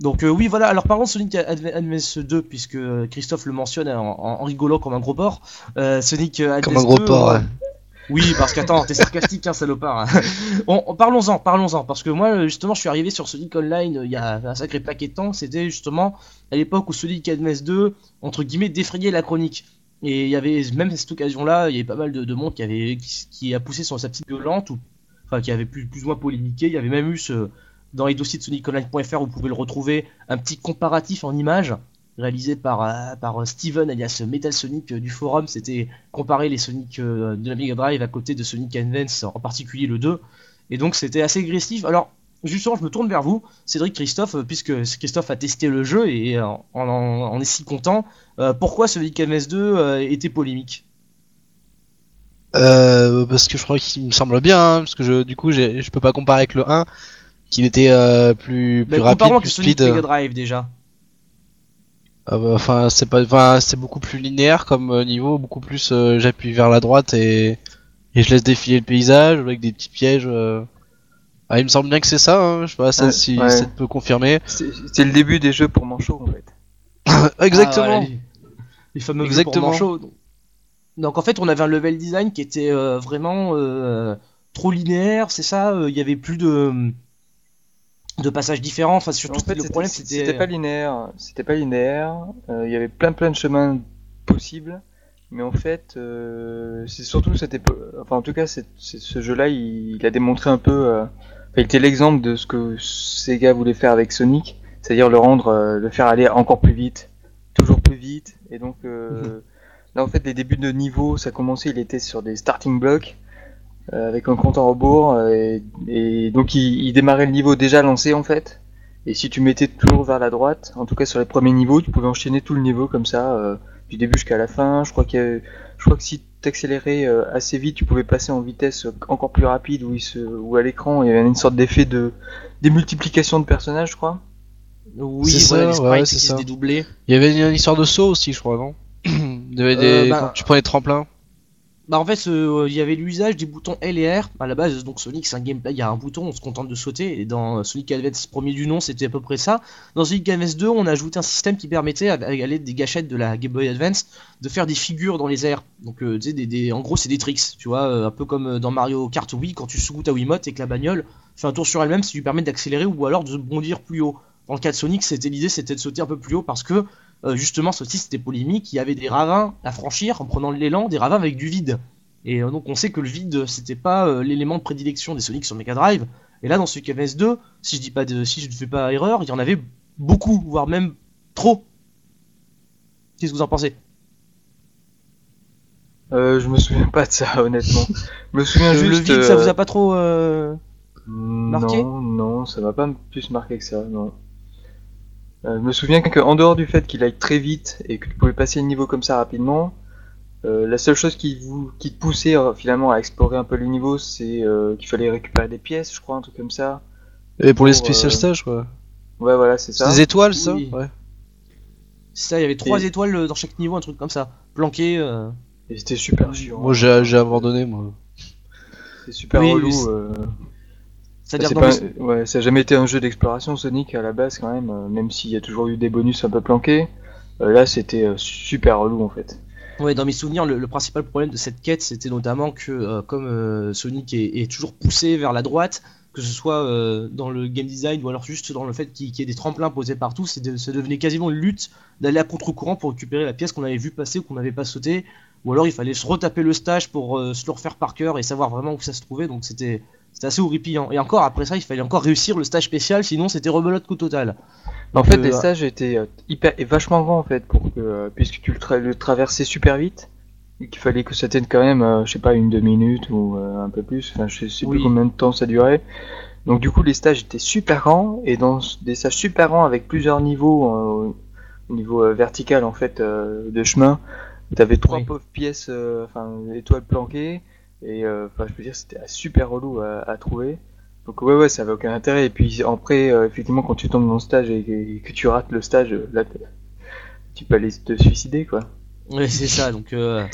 Donc euh, oui voilà, alors parlons de Sonic Adv- Advance 2 puisque Christophe le mentionne en, en- rigolant comme un gros porc. Euh, Sonic euh, Advance Comme un gros 2, porc, euh, ouais. Oui parce qu'attends, t'es sarcastique hein salopard. On- on- parlons-en, parlons-en parce que moi justement je suis arrivé sur Sonic Online euh, il y a un sacré paquet de temps, c'était justement à l'époque où Sonic Advance 2 entre guillemets défrayait la chronique. Et il y avait même à cette occasion-là, il y avait pas mal de, de monde qui avait qui, qui a poussé sur sa petite gueulante ou enfin qui avait plus, plus ou moins polémiqué. Il y avait même eu ce dans les dossiers de SonicOnline.fr, vous pouvez le retrouver, un petit comparatif en images réalisé par, euh, par euh, Steven alias Metal Sonic euh, du forum. C'était comparer les Sonic de la Mega Drive à côté de Sonic Advance, en particulier le 2. Et donc c'était assez agressif. Alors, justement, je me tourne vers vous, Cédric Christophe, puisque puisque a testé le jeu et en, en- en est si content. pourquoi Sonic Advance 2 euh, était polémique? Parce que je crois qu'il me semble bien, hein, parce que je, du coup, je peux pas comparer avec le 1, qu'il était euh, plus, plus rapide, plus speed. Mega Drive déjà. Ah bah, Enfin, c'est pas, enfin, c'est beaucoup plus linéaire comme euh, niveau, beaucoup plus. euh, J'appuie vers la droite et et je laisse défiler le paysage avec des petits pièges. euh. Ah, il me semble bien que c'est ça. Hein, je sais pas ça, Ouais, si ouais. ça te peut confirmer. C'est le début des jeux pour manchots, en fait. Exactement. Ah, voilà, les, les fameux Exactement. Exactement. Donc, donc en fait, on avait un level design qui était euh, vraiment euh, trop linéaire, c'est ça euh, Il y avait plus de de passages différents. Enfin, surtout En fait, le problème, c'était c'était pas linéaire. C'était pas linéaire. euh, Il y avait plein plein de chemins possibles. Mais en fait, euh, c'est surtout cette époque. Enfin, en tout cas, ce jeu-là, il, il a démontré un peu. euh, enfin, il était l'exemple de ce que Sega voulait faire avec Sonic, c'est-à-dire le rendre, euh, le faire aller encore plus vite, toujours plus vite. Et donc, euh, là, en fait, les débuts de niveau, ça commençait, il était sur des starting blocks avec un compte en rebours, euh, et, et donc il, il démarrait le niveau déjà lancé en fait. Et si tu mettais toujours vers la droite, en tout cas sur les premiers niveaux, tu pouvais enchaîner tout le niveau comme ça, euh, du début jusqu'à la fin. Je crois que je crois que si t'accélérais euh, assez vite, tu pouvais passer en vitesse encore plus rapide, où, il se, où à l'écran il y avait une sorte d'effet de démultiplication de personnages, je crois. Oui, C'est voilà, ça, les ouais, qui ça. Il y avait une, histoire de saut aussi, je crois, non? Il y avait des... Euh, bah- quand tu prenais tremplin. Bah en fait, euh, il y avait l'usage des boutons L et R. À la base, donc Sonic, c'est un gameplay, il y a un bouton, on se contente de sauter. Et dans Sonic Advance premier du nom, c'était à peu près ça. Dans Sonic Advance 2, on a ajouté un système qui permettait, à l'aide des gâchettes de la Game Boy Advance, de faire des figures dans les airs. Donc, euh, en gros, c'est des tricks, tu vois, euh, un peu comme dans Mario Kart Wii, quand tu secoues ta Wiimote et que la bagnole fait un tour sur elle-même, ça lui permet d'accélérer ou alors de bondir plus haut. Dans le cas de Sonic, l'idée, c'était de sauter un peu plus haut parce que euh, justement, ça aussi, c'était polémique. Il y avait des ravins à franchir en prenant l'élan, des ravins avec du vide. Et euh, donc on sait que le vide c'était pas euh, l'élément de prédilection des Sonic sur Mega Drive. Et là dans ce KVS 2, si je dis pas de, si je ne fais pas erreur, il y en avait beaucoup, voire même trop. Qu'est-ce que vous en pensez? Euh, je me souviens pas de ça, honnêtement. Je me souviens juste. le vide, ça vous a pas trop marqué Non, non, ça m'a pas plus marqué que ça, non. Euh, je me souviens qu'en dehors du fait qu'il aille très vite et que tu pouvais passer le niveau comme ça rapidement, euh, la seule chose qui, vous, qui te poussait euh, finalement à explorer un peu le niveau, c'est euh, qu'il fallait récupérer des pièces, je crois, un truc comme ça. Et pour les special euh, stages, quoi. Ouais, voilà, c'est ça. des étoiles, ça Oui. Ouais. C'est ça, il y avait trois Et- étoiles dans chaque niveau, un truc comme ça, planqué. euh. Et c'était super chiant. Moi, j'ai j'ai abandonné, moi. C'est super Oui, relou. C'est- C'est-à-dire pas- ouais, ça a jamais été un jeu d'exploration Sonic à la base quand même, euh, même s'il y a toujours eu des bonus un peu planqués. Euh, là, c'était euh, super relou en fait. Ouais, dans mes souvenirs, le, le principal problème de cette quête, c'était notamment que, comme Sonic est, est toujours poussé vers la droite, que ce soit dans le game design ou alors juste dans le fait qu'il y ait des tremplins posés partout, c'est de- ça devenait quasiment une lutte d'aller à contre-courant pour récupérer la pièce qu'on avait vu passer ou qu'on n'avait pas sauté, ou alors il fallait se retaper le stage pour se le refaire par cœur et savoir vraiment où ça se trouvait, donc c'était c'était assez horripilant. Et encore, après ça, il fallait encore réussir le stage spécial, sinon c'était rebelote qu'au total. En fait, euh, les stages étaient euh, hyper et vachement grands en fait pour que euh, puisque tu le, tra- le traversais super vite et qu'il fallait que ça tienne quand même euh, je sais pas une deux minutes ou euh, un peu plus. Enfin, je sais Oui. plus combien de temps ça durait. Donc du coup, les stages étaient super grands et dans des stages super grands avec plusieurs niveaux euh, au niveau euh, vertical en fait euh, de chemin. T'avais trois Oui. pauvres pièces, euh, enfin étoiles planquées et euh, enfin je peux dire c'était super relou à, trouver. Donc ouais ouais ça avait aucun intérêt et puis après euh, effectivement quand tu tombes dans le stage et que, tu rates le stage euh, là tu peux aller te suicider quoi. Ouais, c'est ça. Donc, euh,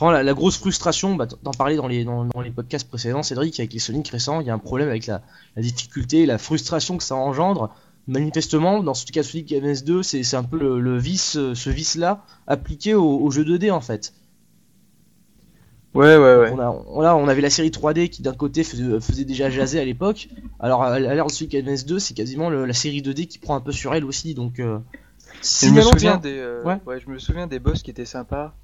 la, grosse frustration, bah, d'en parler dans les, dans, les podcasts précédents, Cédric, avec les Sonic récents, il y a un problème avec la, difficulté, la frustration que ça engendre. Manifestement, dans ce cas Sonic MS2, c'est un peu le, vice, ce vice-là appliqué au, au jeu 2D en fait. Ouais ouais ouais. On, a, on, là, on avait la série 3D qui d'un côté faisait, faisait déjà jaser à l'époque. Alors à, l'ère de Sonic MS2, c'est quasiment le- la série 2D qui prend un peu sur elle aussi. Donc, euh, je me souviens des euh, Ouais. ouais. je me souviens des boss qui étaient sympas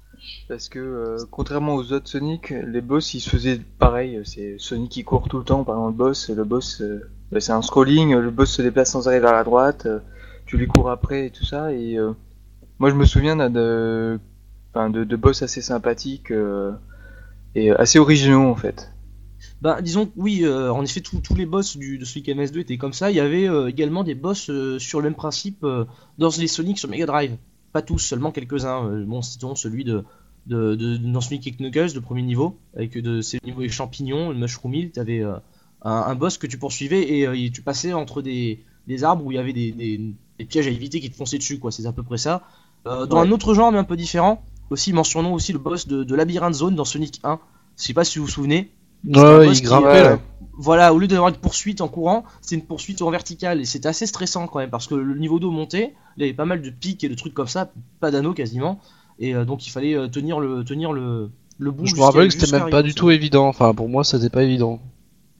parce que euh, contrairement aux autres Sonic, les boss ils se faisaient pareil, c'est Sonic qui court tout le temps pendant le boss, le boss euh, bah, c'est un scrolling, le boss se déplace sans arrêt vers la droite, euh, tu lui cours après et tout ça et euh, moi je me souviens d'un de enfin, de, de boss assez sympathiques euh, et assez originaux en fait. Bah, disons oui, euh, en effet, tous les boss du, de Sonic MS2 étaient comme ça. Il y avait euh, également des boss euh, sur le même principe euh, dans les Sonic sur Mega Drive. Pas tous, seulement quelques-uns. Euh, bon, citons celui de, de, de, dans Sonic et Knuckles, de premier niveau, avec de ces niveaux champignons, le Mushroom Hill. Tu avais un, un boss que tu poursuivais et, euh, et tu passais entre des, des arbres où il y avait des, des, des pièges à éviter qui te fonçaient dessus, quoi. C'est à peu près ça. Euh, dans Ouais. un autre genre, mais un peu différent, aussi mentionnons aussi le boss de, de Labyrinth Zone dans Sonic 1. Je sais pas si vous vous souvenez. Ouais, il grimpait, euh, là. Voilà, au lieu d'avoir une poursuite en courant, c'est une poursuite en verticale et c'était assez stressant quand même parce que le niveau d'eau montait, il y avait pas mal de pics et de trucs comme ça, pas d'anneaux quasiment, et euh, donc il fallait euh, tenir le tenir le le bout. Je me rappelle que c'était même pas du tout évident. Enfin, pour moi, c'était pas évident.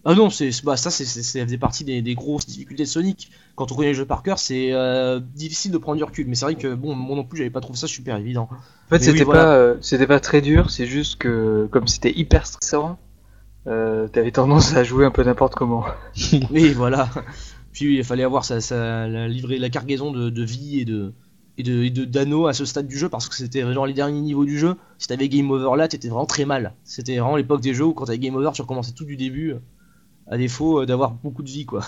Ah non, c'est bah, ça, c'est ça faisait partie des, des, grosses difficultés de Sonic. Quand on connaît le jeu par cœur, c'est euh, difficile de prendre du recul. Mais c'est vrai que bon, moi non plus, j'avais pas trouvé ça super évident. En fait, c'était pas, euh, c'était pas très dur. C'est juste que comme c'était hyper stressant, euh, t'avais tendance à jouer un peu n'importe comment. oui, voilà. Puis il fallait avoir sa, sa la, livrer la cargaison de, de vie et de et de d'anneaux à ce stade du jeu parce que c'était genre les derniers niveaux du jeu. Si t'avais game over là, t'étais vraiment très mal. C'était vraiment l'époque des jeux où quand t'avais game over, tu recommençais tout du début à défaut euh, d'avoir beaucoup de vie quoi.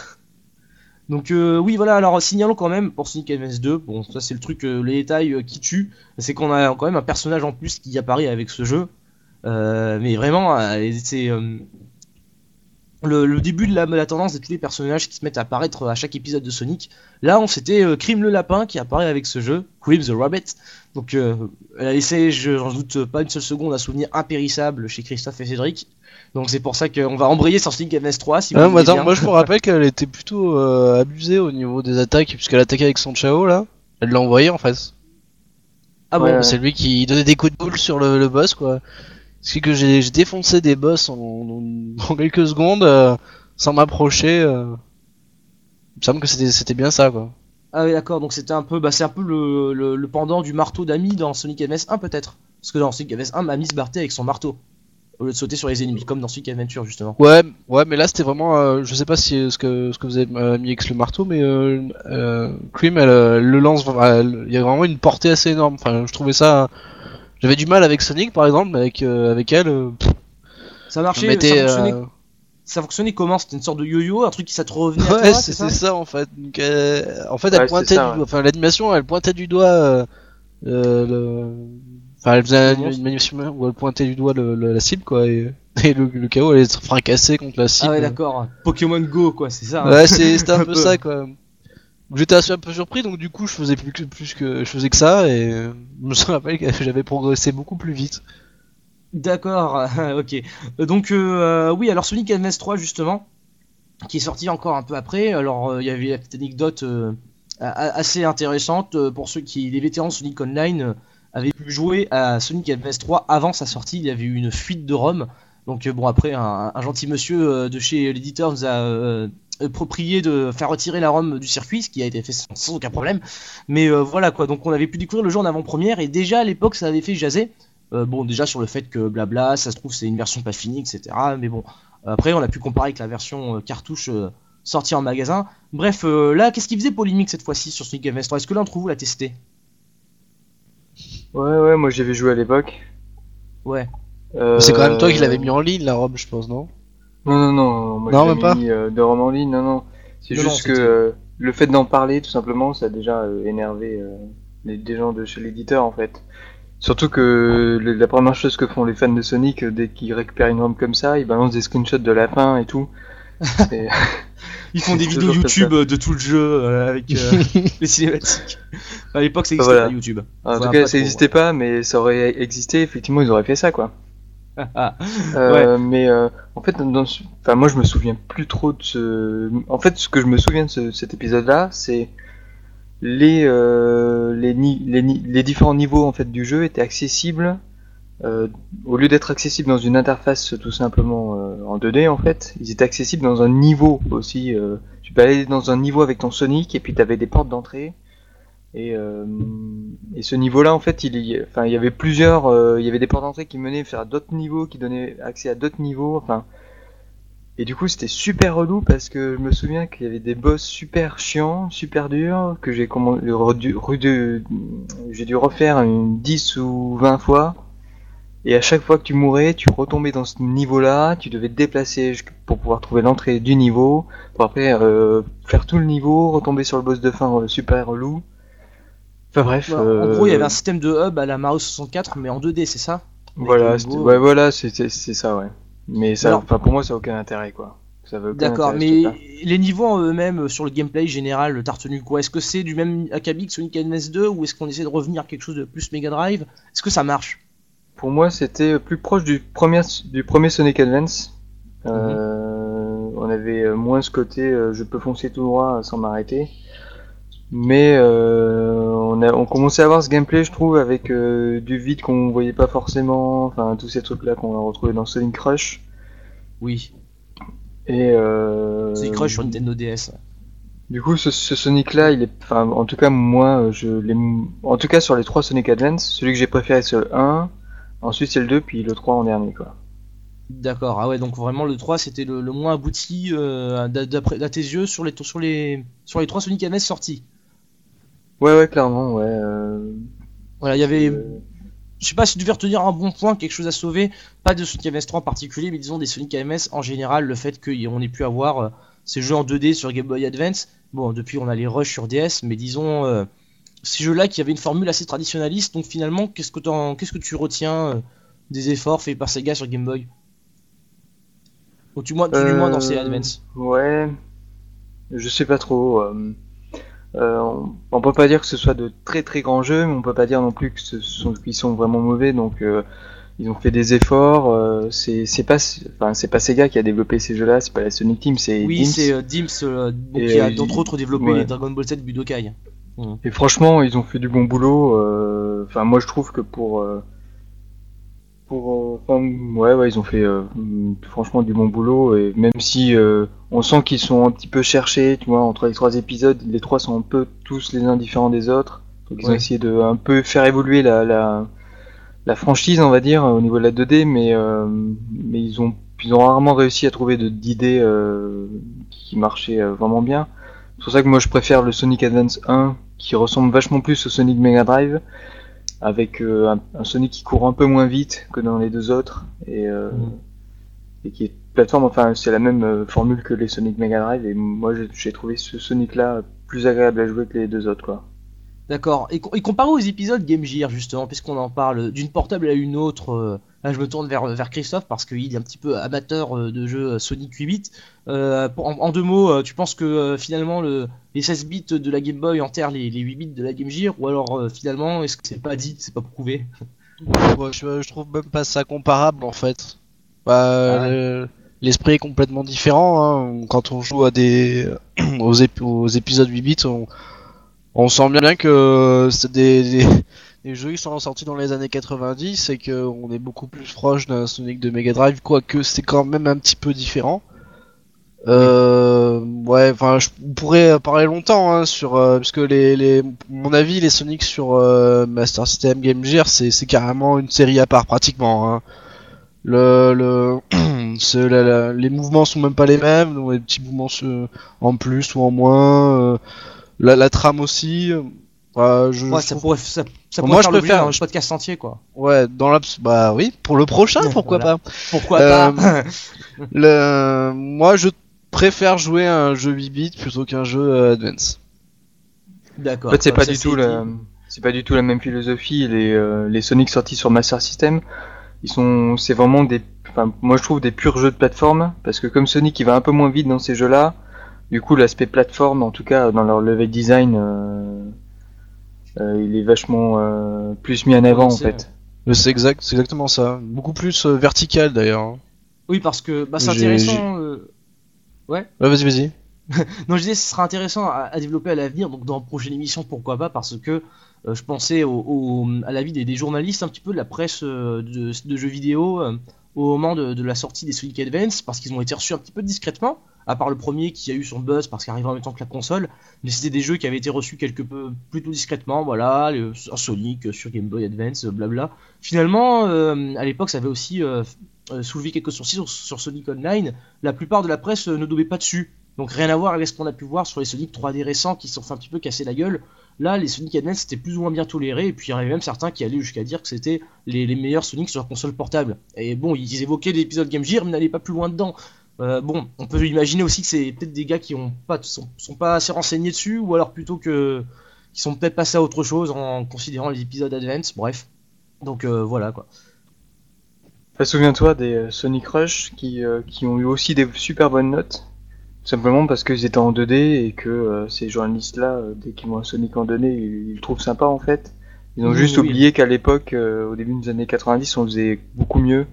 Donc euh, oui voilà alors signalons quand même pour Sonic Advance 2, bon ça c'est le truc, euh, les détails qui tuent, c'est qu'on a quand même un personnage en plus qui apparaît avec ce jeu, mais vraiment c'est le, le, début de la, la, tendance de tous les personnages qui se mettent à apparaître à chaque épisode de Sonic. Là on c'était euh, Crime le lapin qui apparaît avec ce jeu, Crime the Rabbit, donc euh, elle a laissé je j'en doute pas une seule seconde un souvenir impérissable chez Christophe et Cédric. Donc c'est pour ça qu'on va embrayer sur Sonic Advance 3. Si ah, moi, attends, moi je me rappelle qu'elle était plutôt euh, abusée au niveau des attaques, puisqu'elle attaquait avec son Chao là. Elle l'a envoyé en face. Ah bon C'est lui qui donnait des coups de boule sur le, le boss quoi. C'est que j'ai défoncé des boss en, en, en quelques secondes euh, sans m'approcher. Euh... Il me semble que c'était bien ça quoi. Ah oui d'accord, donc c'était un peu, bah, c'est un peu le, le, le, pendant du marteau d'Ami dans Sonic Advance 1 peut-être. Parce que dans Sonic Advance 1, Ami se battait avec son marteau au lieu de sauter sur les ennemis, comme dans Sonic Adventure justement. Ouais, ouais, mais là c'était vraiment, euh, je sais pas si ce que ce que vous avez euh, mis avec le marteau, mais euh, euh Cream, elle, le lance, il y a vraiment une portée assez énorme. Enfin, je trouvais ça, j'avais du mal avec Sonic par exemple, mais avec avec elle. Pff, ça marchait, mettais, ça fonctionnait. Ça fonctionnait comment? C'était une sorte de yo-yo, un truc qui ça te revenait Ouais, à toi, c'est ça, ça, en fait. Donc, en fait, elle ouais, pointait, ça, du... ouais. enfin l'animation, elle pointait du doigt le Enfin, elle faisait une, une manipulation où elle pointait du doigt le, le, la cible, quoi, et, et le, le chaos allait être fracassé contre la cible. Ah ouais, d'accord. Pokémon Go, quoi, c'est ça. Hein. Ouais, c'était un peu ça, quoi. J'étais un peu surpris, donc du coup, je faisais plus que, plus que, je faisais que ça, et je me rappelle que j'avais progressé beaucoup plus vite. D'accord, ok. Donc, euh, oui, alors Sonic Advance 3, justement, qui est sorti encore un peu après, alors euh, il y avait la petite anecdote euh, assez intéressante pour ceux qui, les vétérans Sonic Online, avait pu jouer à Sonic Advance 3 avant sa sortie. Il y avait eu une fuite de ROM. Donc bon après un, un gentil monsieur de chez l'éditeur nous a euh, prié de faire retirer la ROM du circuit, ce qui a été fait sans, sans aucun problème. Mais euh, voilà quoi, donc on avait pu découvrir le jeu en avant-première et déjà à l'époque ça avait fait jaser. Euh, bon déjà sur le fait que blabla, ça se trouve c'est une version pas finie, etc. Mais bon, après on a pu comparer avec la version cartouche sortie en magasin. Bref, là qu'est-ce qu'il faisait polémique cette fois-ci sur Sonic 3 Est-ce que l'un d'entre vous l'a testé? Ouais, ouais, moi j'avais joué à l'époque. Ouais. Euh... C'est quand même toi qui l'avais mis en ligne, la robe, je pense, non? Non, non, non, moi non, même pas mis euh, de robe en ligne, non, non. C'est juste que euh, le fait d'en parler, tout simplement, ça a déjà euh, énervé les, des gens de chez l'éditeur, en fait. Surtout que le, la première chose que font les fans de Sonic, dès qu'ils récupèrent une ROM comme ça, ils balancent des screenshots de la fin et tout. Ils font des vidéos YouTube de tout le jeu euh, avec euh, les cinématiques. À l'époque, ça existait voilà. pas YouTube. En tout cas, ça n'existait pas, mais ça aurait existé. Effectivement, ils auraient fait ça, quoi. euh. Mais euh, en fait, ce... enfin, moi, je me souviens plus trop de ce. En fait, ce que je me souviens de ce, cet épisode-là, c'est les euh, les, différents niveaux en fait du jeu étaient accessibles au lieu d'être accessibles dans une interface tout simplement en 2D en fait, ils étaient accessibles dans un niveau aussi. Tu peux aller dans un niveau avec ton Sonic et puis tu avais des portes d'entrée. Et, euh, et ce niveau-là en fait, il y, avait plusieurs, euh, il y avait des portes d'entrée qui menaient vers d'autres niveaux, qui donnaient accès à d'autres niveaux. Enfin, et du coup c'était super relou parce que je me souviens qu'il y avait des boss super chiants, super durs, que j'ai j'ai dû refaire une 10 ou 20 fois. Et à chaque fois que tu mourais, tu retombais dans ce niveau-là, tu devais te déplacer pour pouvoir trouver l'entrée du niveau, pour après euh, faire tout le niveau, retomber sur le boss de fin super relou. Enfin bref. Euh... En gros, il y avait un système de hub à la Mario 64, mais en 2D, c'est ça Voilà, ouais, voilà, c'est ça, ouais. Mais ça, Alors, pour moi, ça n'a aucun intérêt, quoi. D'accord, mais les niveaux en eux-mêmes sur le gameplay général, t'as retenu quoi Est-ce que c'est du même acabit que Sonic Advance 2 ou est-ce qu'on essaie de revenir à quelque chose de plus Mega Drive? Est-ce que ça marche? Pour moi, c'était plus proche du premier, du premier Sonic Advance. Euh, mm -hmm. On avait moins ce côté euh, je peux foncer tout droit sans m'arrêter. Mais euh, on, a, on commençait à avoir ce gameplay, je trouve, avec euh, du vide qu'on voyait pas forcément, enfin tous ces trucs-là qu'on a retrouvé dans Sonic Crush. Oui. Et euh, Sonic Rush sur Nintendo DS. Du coup, ce, ce Sonic-là, il est, enfin, en tout cas, moi, je l'ai, en tout cas, sur les trois Sonic Advance, celui que j'ai préféré, c'est le 1, ensuite c'est le 2, puis le 3 en dernier, quoi. D'accord, ah ouais, donc vraiment le 3 c'était le, le moins abouti euh, d'après à tes yeux sur les, sur les, sur les 3 Sonic Advance sortis. Ouais, ouais, clairement, ouais. Euh... Voilà, il y avait. euh, Je sais pas si tu devais retenir un bon point, quelque chose à sauver. Pas de Sonic AMS 3 en particulier, mais disons des Sonic AMS en général, le fait qu'on ait pu avoir euh, ces jeux en 2D sur Game Boy Advance. Bon, depuis on a les Rush sur DS, mais disons euh, ces jeux-là qui avaient une formule assez traditionnaliste. Donc finalement, qu'est-ce que, qu'est-ce que tu retiens euh, des efforts faits par Sega sur Game Boy? Ou du moins, du moins dans ces Advance. Ouais, je sais pas trop. euh, euh, on, on peut pas dire que ce soit de très très grands jeux, mais on peut pas dire non plus que ce sont qu'ils sont vraiment mauvais. Donc euh, ils ont fait des efforts. euh, c'est c'est pas enfin c'est pas Sega qui a développé ces jeux-là, c'est pas la Sonic Team, c'est Oui, c'est euh, Dims qui a d'entre autres développé ouais. les Dragon Ball Z Budokai. Et franchement, ils ont fait du bon boulot. Enfin, moi, je trouve que pour, pour, euh, enfin, ouais, ouais, ils ont fait euh, franchement du bon boulot. Et même si euh, on sent qu'ils sont un petit peu cherchés, tu vois, entre les trois épisodes, les trois sont un peu tous les uns différents des autres. Donc, ils ont essayé de un peu faire évoluer la, la, la franchise, on va dire, au niveau de la 2D, mais, euh, mais ils ont, ils ont rarement réussi à trouver d'idées euh, qui marchaient euh, vraiment bien. C'est pour ça que moi je préfère le Sonic Advance 1 qui ressemble vachement plus au Sonic Mega Drive avec euh, un, un Sonic qui court un peu moins vite que dans les deux autres et, euh, et qui est plateforme enfin c'est la même euh, formule que les Sonic Mega Drive et moi j'ai- trouvé ce Sonic là plus agréable à jouer que les deux autres quoi. D'accord. Et, et comparé aux épisodes Game Gear, justement, puisqu'on en parle d'une portable à une autre, là je me tourne vers, vers Christophe parce qu'il est un petit peu amateur euh, de jeux euh, Sonic 8 bits. Euh, en, en deux mots, euh, tu penses que euh, finalement le, les 16 bits de la Game Boy enterrent les, les 8 bits de la Game Gear Ou alors euh, finalement, est-ce que c'est pas dit, c'est pas prouvé? Ouais, je, je trouve même pas ça comparable en fait. Bah, Ah L'esprit est complètement différent. hein. Quand on joue à des aux, ép- aux épisodes 8 bits, on, on sent bien que c'est des, des, des jeux qui sont sortis dans les années 90 et qu'on est beaucoup plus proche d'un Sonic de Mega Drive, quoique c'est quand même un petit peu différent. Euh, ouais, enfin, je on pourrait parler longtemps hein, sur euh, parce que les, les, mon avis, les Sonic sur euh, Master System, Game Gear, c'est carrément une série à part pratiquement. Hein. Le, le, la- les mouvements sont même pas les mêmes, donc des petits mouvements en plus ou en moins. euh, la, la trame aussi. Euh, ouais, je, Ouais, je ça trouve- pourrait, ça, ça Moi, je faire l'objet préfère- d'un podcast entier, quoi. ouais, dans l'abs, bah oui, pour le prochain, pourquoi Voilà. pas. Pourquoi Euh, pas Le, moi, je préfère jouer à un jeu 8 bits plutôt qu'un jeu euh, Advance. D'accord. En fait c'est pas ça, du tout la c'est pas du tout la même philosophie les euh, les Sonic sortis sur Master System ils sont c'est vraiment des enfin moi je trouve des purs jeux de plateforme parce que comme Sonic il va un peu moins vite dans ces jeux-là du coup l'aspect plateforme en tout cas dans leur level design euh, il est vachement euh, plus mis en avant en fait C'est exact, c'est exactement ça. Beaucoup plus euh, vertical d'ailleurs. hein. Oui, parce que bah, c'est intéressant. euh, Ouais, vas-y, vas-y. Non, je disais, ce sera intéressant à, à développer à l'avenir, donc dans une prochaine émission, pourquoi pas, parce que euh, je pensais au, au- à l'avis des, des journalistes, un petit peu de la presse euh, de, de jeux vidéo euh, au moment de, de la sortie des Sonic Advance, parce qu'ils ont été reçus un petit peu discrètement, à part le premier qui a eu son buzz parce qu'il arrivait en même temps que la console, mais c'était des jeux qui avaient été reçus quelque peu plutôt discrètement, voilà, le, Sonic sur Game Boy Advance, euh, blabla. Finalement, euh, à l'époque, ça avait aussi euh, soulevé quelques sourcils sur, Sonic Online. La plupart de la presse ne daubait pas dessus. Donc rien à voir avec ce qu'on a pu voir sur les Sonic 3D récents qui se sont fait un petit peu casser la gueule. Là, les Sonic Advance c'était plus ou moins bien toléré, et puis il y en avait même certains qui allaient jusqu'à dire que c'était les, les meilleurs Sonic sur console portable. Et bon, ils évoquaient l'épisode Game Gear, mais n'allaient pas plus loin dedans. Euh, bon, on peut imaginer aussi que c'est peut-être des gars qui ont pas, sont, sont pas assez renseignés dessus, ou alors plutôt que qui sont peut-être passés à autre chose en considérant les épisodes Advance, bref. Donc euh, voilà quoi. Enfin, souviens-toi des euh, Sonic Rush qui, euh, qui ont eu aussi des super bonnes notes. Simplement parce qu'ils étaient en 2D et que ces journalistes-là, dès qu'ils voient un Sonic en 2D, ils, ils le trouvent sympa en fait. Ils ont Oui, juste oui. oublié qu'à l'époque, au début des années 90, on faisait beaucoup mieux.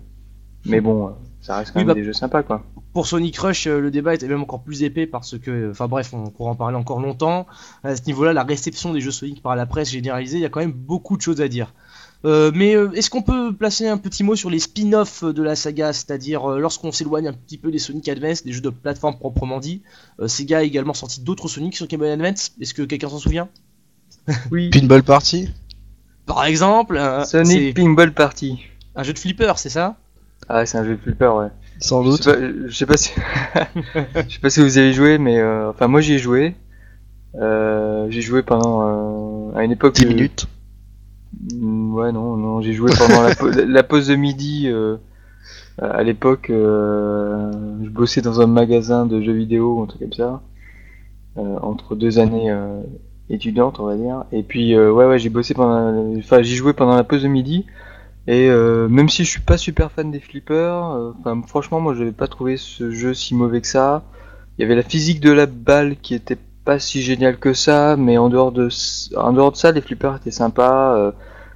Mais bon, euh, ça reste quand Oui, même bah- des jeux sympas quoi. Pour Sonic Rush, euh, le débat était même encore plus épais parce que, enfin bref, on pourra en parler encore longtemps. À ce niveau-là, la réception des jeux Sonic par la presse généralisée, il y a quand même beaucoup de choses à dire. Euh, mais euh, est-ce qu'on peut placer un petit mot sur les spin-offs de la saga, c'est-à-dire euh, lorsqu'on s'éloigne un petit peu des Sonic Advance, des jeux de plateforme proprement dit, euh, Sega a également sorti d'autres Sonic sur Game Boy Advance? Est-ce que quelqu'un s'en souvient? Oui. Pinball Party? Par exemple, euh, Sonic Pinball Party. un jeu de flipper, c'est ça? Ah, c'est un jeu de flipper, ouais. Sans Je doute. sais pas, je sais pas si, je sais pas si vous avez joué, mais euh, enfin moi j'y ai joué. Euh, j'ai joué pendant euh, à une époque. 10 euh, minutes. Mm, Ouais, non, non, j'ai joué pendant la, pa- la pause de midi. à l'époque, je bossais dans un magasin de jeux vidéo, un truc comme ça, entre deux années étudiantes, on va dire. Et puis, ouais, ouais, j'ai bossé pendant, enfin, j'y jouais pendant la pause de midi. Et euh, même si je suis pas super fan des flippers, euh, franchement, moi, j'avais pas trouvé ce jeu si mauvais que ça. Il y avait la physique de la balle qui était pas si géniale que ça, mais en dehors de, en dehors de ça, les flippers étaient sympas. euh,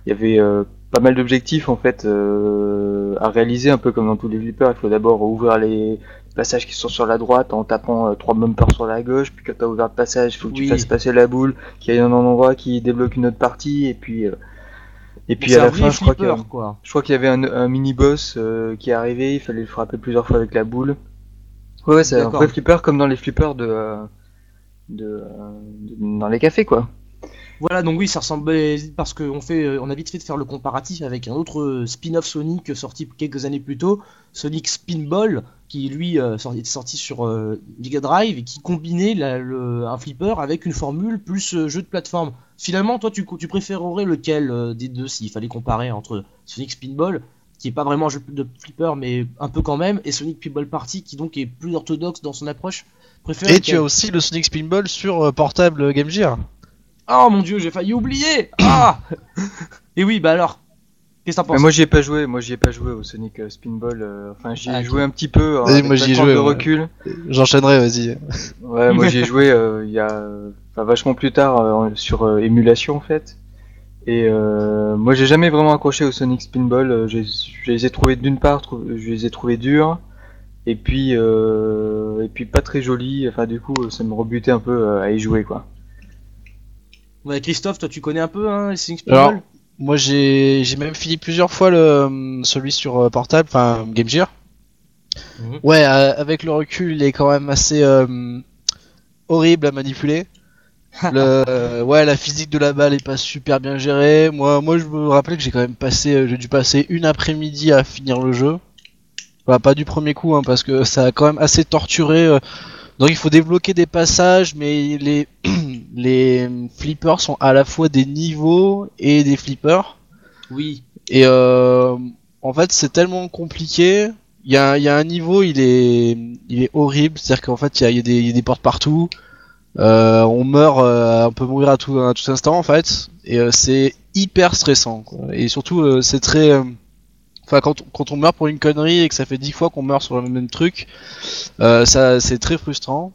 il y avait euh, pas mal d'objectifs en fait euh, à réaliser, un peu comme dans tous les flippers. Il faut d'abord ouvrir les passages qui sont sur la droite en tapant euh, trois bumpers sur la gauche. Puis quand tu as ouvert le passage, il faut que tu fasses passer la boule, qu'il y ait un endroit qui débloque une autre partie. Et puis, euh, et puis à la fin, je crois qu'il y y avait un, un mini boss qui est arrivé. Il fallait le frapper plusieurs fois avec la boule. Ouais, ouais, c'est un vrai flipper comme dans les flippers de, euh, de, euh, de- dans les cafés quoi. Voilà, donc oui, ça ressemblait parce qu'on fait, euh, on a vite fait de faire le comparatif avec un autre euh, spin-off Sonic sorti quelques années plus tôt, Sonic Spinball, qui lui euh, est sorti sur euh, Mega Drive et qui combinait la- le- un flipper avec une formule plus euh, jeu de plateforme. Finalement, toi, tu, tu préférerais lequel euh, des deux s'il fallait comparer entre Sonic Spinball, qui est pas vraiment un jeu de flipper mais un peu quand même, et Sonic Pinball Party, qui donc est plus orthodoxe dans son approche? Préférerais Et tu as aussi le Sonic Spinball sur euh, portable Game Gear. Oh mon dieu, j'ai failli oublier Ah Et oui, bah alors, qu'est-ce que t'en Mais penses? moi j'y ai pas joué, moi j'y ai pas joué au Sonic euh, Spinball. euh, enfin j'y ai Ah, joué un petit peu. hein, avec moi, j'y ai joué, de ouais. recul. J'enchaînerai, vas-y. Ouais, moi j'y ai joué euh, il y a euh, enfin, vachement plus tard euh, sur euh, émulation en fait. Et euh, moi j'ai jamais vraiment accroché au Sonic Spinball. j'ai- je les ai trouvés d'une part, trou- je les ai trouvés durs. Et puis euh, et puis pas très jolis. Enfin du coup ça me rebutait un peu à y jouer quoi. Ouais, Christophe, toi tu connais un peu hein, les Sonic Alors, Spinball? Moi, j'ai j'ai même fini plusieurs fois le celui sur portable, enfin Game Gear. Mhm. Ouais, euh, avec le recul, il est quand même assez euh, horrible à manipuler. Le, euh, ouais, la physique de la balle est pas super bien gérée. Moi, moi, je me rappelle que j'ai quand même passé, euh, j'ai dû passer une après-midi à finir le jeu. Pas du premier coup, hein, parce que ça a quand même assez torturé. euh. Donc, il faut débloquer des passages, mais les les flippers sont à la fois des niveaux et des flippers. Oui. Et euh, en fait, c'est tellement compliqué. Il y a, il y a un niveau, il est, il est horrible. C'est-à-dire qu'en fait, il y a, il y a des, il y a des portes partout. Euh, on meurt, euh, on peut mourir à tout, à instant en fait. Et euh, c'est hyper stressant. Quoi. Et surtout, c'est très. Enfin, quand, quand on meurt pour une connerie et que ça fait dix fois qu'on meurt sur le même truc, euh, ça, c'est très frustrant.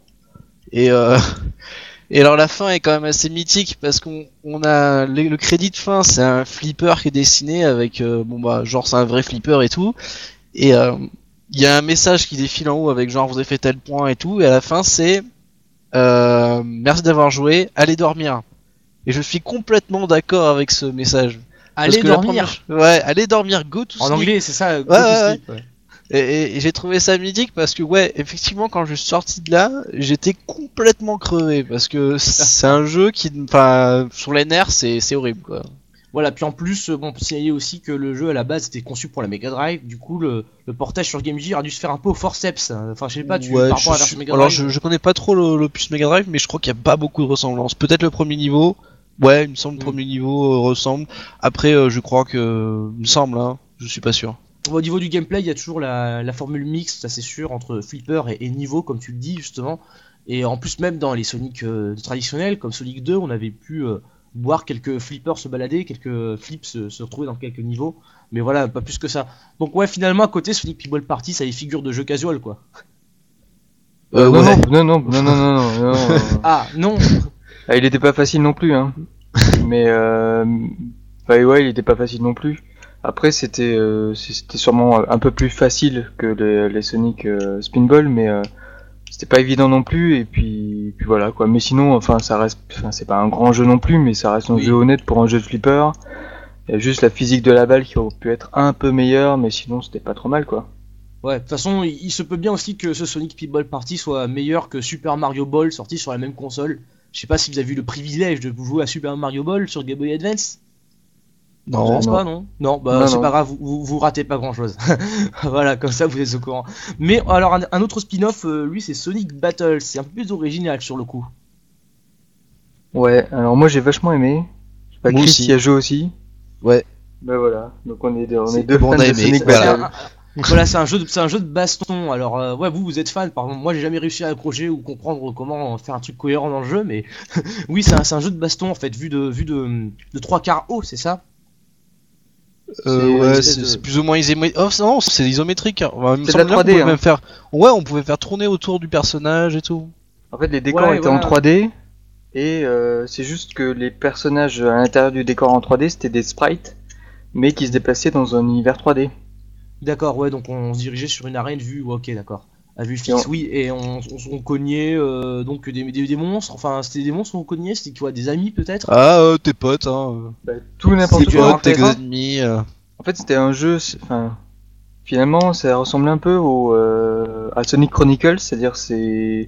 Et euh, et alors la fin est quand même assez mythique parce qu'on on a le, crédit de fin, c'est un flipper qui est dessiné avec euh, bon bah genre c'est un vrai flipper et tout. Et il y a un message qui défile en haut avec genre vous avez fait tel point et tout. Et à la fin c'est euh, merci d'avoir joué, allez dormir. Et je suis complètement d'accord avec ce message. Allez dormir première- Ouais, allez dormir, go to En sleep. anglais, c'est ça. go Ouais, to ouais, sleep, ouais. Et, et- et j'ai trouvé ça mythique parce que ouais, effectivement, quand je suis sorti de là, j'étais complètement crevé parce que c'est un jeu qui, enfin, sur les nerfs, c'est c'est horrible quoi. Voilà, puis en plus, euh, bon, signaler aussi que le jeu à la base était conçu pour la Mega Drive, du coup le, le portage sur Game Gear a dû se faire un peu au forceps. Enfin, je sais pas, tu Ouais, par je rapport à la version Mega alors Drive. je, je connais pas trop le- l'opus Mega Drive, mais je crois qu'il y a pas beaucoup de ressemblances. Peut-être le premier niveau. Ouais, il me semble le Mm. premier niveau euh, ressemble. Après, euh, je crois que, il me semble, hein, je suis pas sûr. Au niveau du gameplay, il y a toujours la, la formule mixte, ça c'est sûr, entre flipper et, et niveau, comme tu le dis justement. Et en plus, même dans les Sonic euh, traditionnels, comme Sonic 2, on avait pu euh, voir quelques flippers se balader, quelques flips se, retrouver dans quelques niveaux, mais voilà, pas plus que ça. Donc ouais, finalement, à côté, ce Flippy Party, ça a figure de jeu casual, quoi. Euh, non, non, non, non, non, non, non, ah, non ah, Il était pas facile non plus, hein. mais, euh... Bah ouais, il était pas facile non plus. Après, c'était euh, c'était sûrement un peu plus facile que les, Sonic euh, Spinball, mais c'était pas évident non plus. Et puis, puis voilà quoi. Mais sinon, enfin, ça reste, enfin, c'est pas un grand jeu non plus, mais ça reste un Oui. jeu honnête pour un jeu de flipper. Il y a juste la physique de la balle qui aurait pu être un peu meilleure, mais sinon c'était pas trop mal quoi. Ouais, de toute façon, il, se peut bien aussi que ce Sonic Pinball Party soit meilleur que Super Mario Ball sorti sur la même console. Je sais pas si vous avez eu le privilège de jouer à Super Mario Ball sur Game Boy Advance. Je Non, pense non. pas, non Non, bah Non, c'est pas grave, vous, vous, vous ratez pas grand chose. voilà, comme ça vous êtes au courant. Mais alors, un, un autre spin-off, euh, lui, c'est Sonic Battle. C'est un peu plus original sur le coup. Ouais, alors moi j'ai vachement aimé. Je sais pas, Moi Chris aussi. y a joué aussi. Ouais. Bah voilà, donc on est, on C'est- est deux fans de aimé, Sonic Battle. un- un- voilà, c'est un jeu de, c'est un jeu de baston. Alors, euh, ouais, vous, vous êtes fan. Par exemple, moi, j'ai jamais réussi à accrocher ou comprendre comment faire un truc cohérent dans le jeu, mais oui, c'est un, c'est un jeu de baston en fait, vu de, vu de, de trois quarts haut, c'est ça? Euh, ouais, c'est de- plus ou moins isométrique. Oh non, c'est isométrique. hein. Enfin, C'est la bien qu'on 3D, pouvait hein. même faire. Ouais, on pouvait faire tourner autour du personnage et tout. En fait, les décors Ouais, étaient en voilà. 3D et euh, c'est juste que les personnages à l'intérieur du décor en 3D c'était des sprites, mais qui se déplaçaient dans un univers 3D. D'accord, ouais, donc on se dirigeait sur une arène vue, ouais, ok, d'accord. À vue fixe, oui, et on, on, on cognait euh, donc des, des, des monstres, enfin, c'était des monstres qu'on cognait, c'était quoi, des amis peut-être? Ah, euh, tes potes, hein. Bah, tout Tes n'importe quoi. en potes, tes ennemis. euh. En fait, c'était un jeu. Enfin, finalement, ça ressemble un peu au euh, à Sonic Chronicles, c'est-à-dire c'est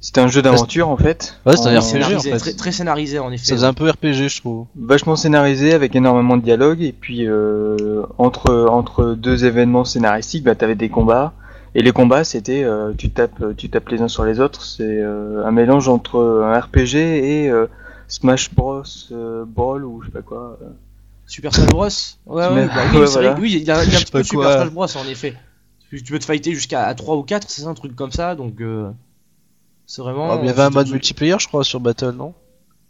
c'était un jeu d'aventure en fait. Ouais, c'est un RPG, en fait. très, très scénarisé en effet. Ça faisait un peu RPG, je trouve. vachement scénarisé avec énormément de dialogue et puis euh, entre entre deux événements scénaristiques bah t'avais des combats et les combats c'était euh, tu tapes tu tapes les uns sur les autres c'est euh, un mélange entre un RPG et euh, Smash Bros euh, Brawl ou je sais pas quoi euh. Super Smash Bros Ouais, ouais, bah oui, ouais, voilà. oui, il y a, il y a un petit peu Super. Smash Bros en effet. Tu tu peux te fighter jusqu'à à 3 ou 4, c'est ça, un truc comme ça, donc euh, c'est vraiment. Ah, il y avait un mode multiplayer, je crois, sur Battle, non?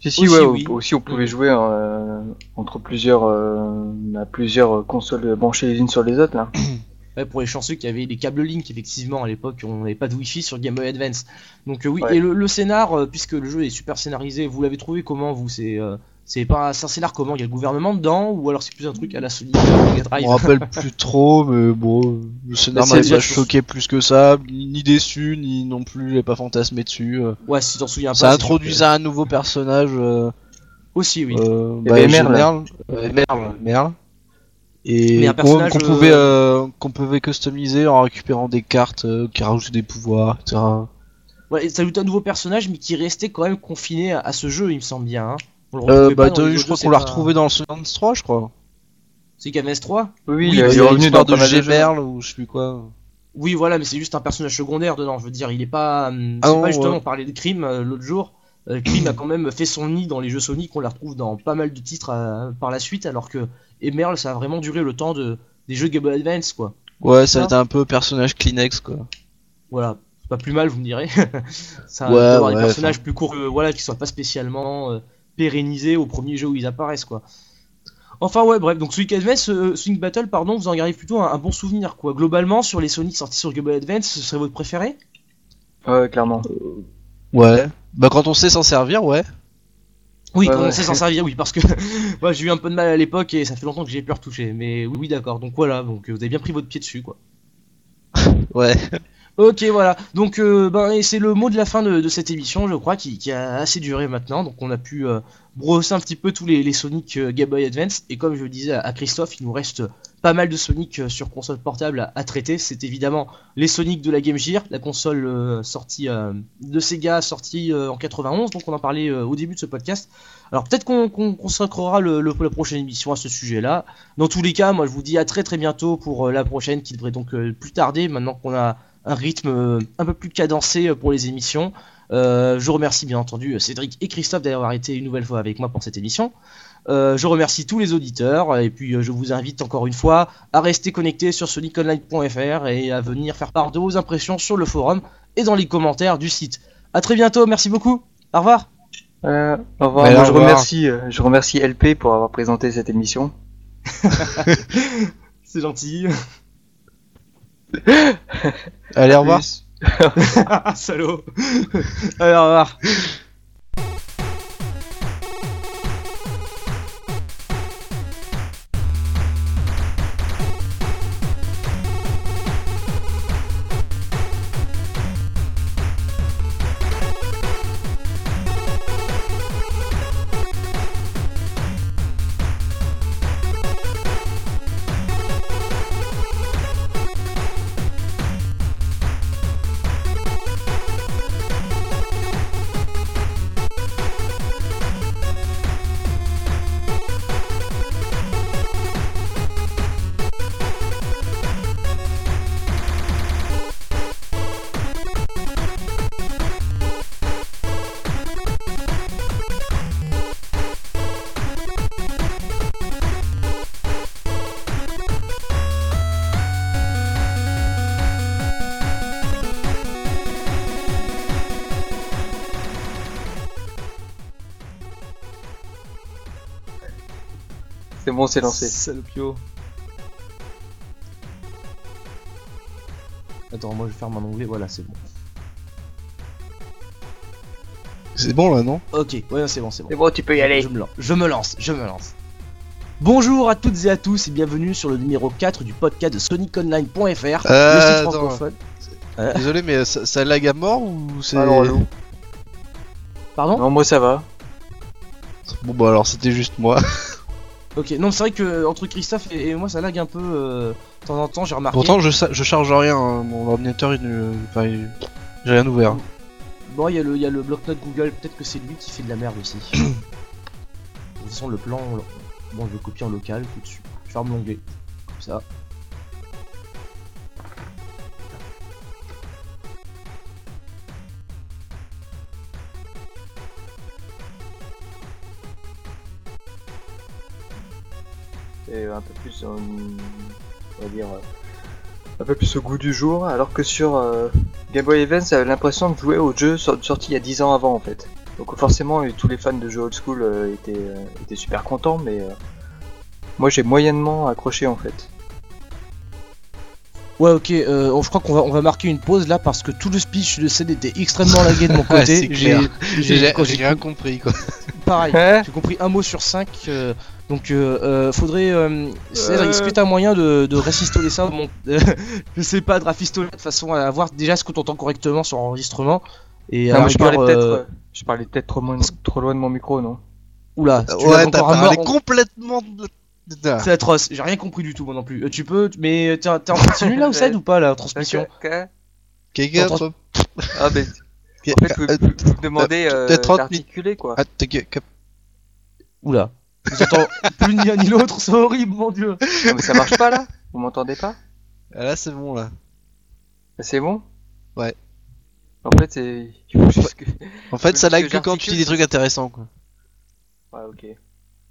Si si Aussi, ouais oui. aussi on pouvait jouer euh, entre plusieurs euh, bah, plusieurs consoles branchées les unes sur les autres là Ouais, pour les chanceux qui avaient des câbles Link, effectivement, à l'époque, on n'avait pas de Wi-Fi sur Game Boy Advance. Donc euh, oui, Ouais. et le, le scénar, euh, puisque le jeu est super scénarisé, vous l'avez trouvé comment vous? C'est euh, c'est pas c'est un scénar comment? Il y a le gouvernement dedans ou alors c'est plus un truc à la Drive? Me rappelle plus trop, mais bon, le scénar m'avait déjà pas choqué plus que ça, ni, déçu, ni non plus, j'ai pas fantasmé dessus. euh. Ouais, si t'en souviens pas. Ça introduisait un nouveau personnage, euh, Aussi, oui. euh, j'ai Merle. Merle, Merle. Et qu'on personnage, qu'on pouvait, euh, qu'on pouvait customiser en récupérant des cartes euh, qui rajoutaient des pouvoirs, etc. Ouais, ça ajoute un nouveau personnage, mais qui restait quand même confiné à, à ce jeu, il me semble bien. Hein. On le Euh, bah, pas je crois qu'on l'a retrouvé dans le Sonic 3, je crois. C'est KMS3 oui, Oui, il, est- il il y est a revenu une dans de. G-Merle ou je sais plus quoi. Oui, voilà, mais c'est juste un personnage secondaire dedans. Je veux dire, il est pas. hum, Ah c'est non, pas justement, ouais. on parlait de Crime euh, l'autre jour. Euh, Crime a quand même fait son nid dans les jeux Sonic. On la retrouve dans pas mal de titres euh, par la suite, alors que Emerald, ça a vraiment duré le temps de, des jeux Game Boy Advance, quoi. Ouais, ça a été un peu personnage Kleenex, quoi. Voilà. C'est pas plus mal, vous me direz. ça Ouais, d'avoir des ouais, personnages plus courts, euh, voilà, qui soient pas spécialement euh, pérennisés au premier jeu où ils apparaissent, quoi. Enfin ouais bref donc Sonic Advance, euh, Sonic Battle pardon vous en gardez plutôt un, un bon souvenir quoi globalement sur les Sonic sortis sur Game Boy Advance ce serait votre préféré? Ouais, clairement. Ouais. Bah, quand on sait s'en servir, ouais. Oui, Ouais, quand on sait s'en servir, oui, parce que moi j'ai eu un peu de mal à l'époque et ça fait longtemps que j'ai pu retoucher. Mais oui, oui, d'accord. Donc voilà, donc euh, vous avez bien pris votre pied dessus, quoi. Ouais. Ok, voilà. Donc euh, ben, c'est le mot de la fin de, cette émission, je crois, qui, a assez duré maintenant. Donc on a pu euh, brosser un petit peu tous les, Sonic euh, Game Boy Advance. Et comme je le disais à, Christophe, il nous reste pas mal de Sonic sur console portable à, traiter. C'est évidemment les Sonic de la Game Gear, la console sortie de Sega, sortie en 91. Donc on en parlait au début de ce podcast. Alors peut-être qu'on qu'on consacrera la prochaine émission à ce sujet-là. Dans tous les cas, moi je vous dis à très très bientôt pour la prochaine qui devrait donc plus tarder maintenant qu'on a un rythme euh, un peu plus cadencé euh, pour les émissions. Euh, je remercie bien entendu Cédric et Christophe d'avoir été une nouvelle fois avec moi pour cette émission. Euh, je remercie tous les auditeurs et puis je vous invite encore une fois à rester connectés sur soniconline.fr et à venir faire part de vos impressions sur le forum et dans les commentaires du site. A très bientôt, merci beaucoup. Au revoir. Euh, au revoir. Ouais, Moi, au je revoir. remercie, je remercie LP pour avoir présenté cette émission. C'est gentil. Allez, au revoir. Salaud. Allez, au revoir. Bon, c'est lancé. Salopio. Attends, moi je ferme mon onglet, voilà, c'est bon. C'est bon là, non? Ok, ouais, c'est bon, c'est bon. C'est bon, tu peux y aller. Je me, lance, je me lance, je me lance. Bonjour à toutes et à tous et bienvenue sur le numéro 4 du podcast de SonicOnline.fr, le site Euh, francophone. Désolé, mais ça, ça lag à mort ou c'est. Alors, relou. Pardon Non, moi ça va. Bon, bah alors c'était juste moi. Ok, non, c'est vrai que entre Christophe et, et moi ça lag un peu euh, de temps en temps, j'ai remarqué. Pourtant, je, charge rien, hein. mon ordinateur, il ne. Enfin, il- j'ai rien ouvert. Bon, il y a le, il y a le bloc-notes Google, peut-être que c'est lui qui fait de la merde aussi. de toute façon, le plan, on- bon, je le copie en local tout de suite. Je ferme l'onglet, comme ça. Et un peu plus, euh, on va dire, euh, un peu plus au goût du jour. Alors que sur euh, Game Boy Advance, j'avais l'impression de jouer au jeu sor- sorti il y a 10 ans avant en fait. Donc forcément, tous les fans de jeux old school euh, étaient, euh, étaient super contents, mais euh, moi j'ai moyennement accroché en fait. Ouais, ok, euh, je crois qu'on va, on va marquer une pause là parce que tout le speech de scène était extrêmement lagué de mon côté. c'est clair. j'ai, rien compris quoi. pareil. Hein J'ai compris un mot sur cinq, euh, donc euh, euh, faudrait. Euh, Euh. Est-ce que t'as moyen de, de rafistoler ça mon, Je sais pas, de rafistoler de façon à voir déjà ce que t'entends correctement sur l'enregistrement. Et à Non, mais je parlais peut-être, euh, euh, je parlais peut-être trop, loin de mon micro, non? Oula, si tu ouais, t'as parlé mort, complètement c'est atroce. J'ai rien compris du tout, moi non plus. Euh, tu peux, mais t'es en continu là ou ça ou pas la transmission? Trop- Ah, mais en fait, vous, Euh, vous- vous me demandez euh, peut-être 30 d'articuler quoi. Ah, Oula. J'entends plus ni l'un ni l'autre, c'est horrible, mon dieu. Non, mais ça marche pas là Vous m'entendez pas Ah, là, c'est bon là. C'est bon Ouais. En fait, c'est. En fait, ça lag que que quand tu dis des trucs intéressants quoi. Ouais, ok.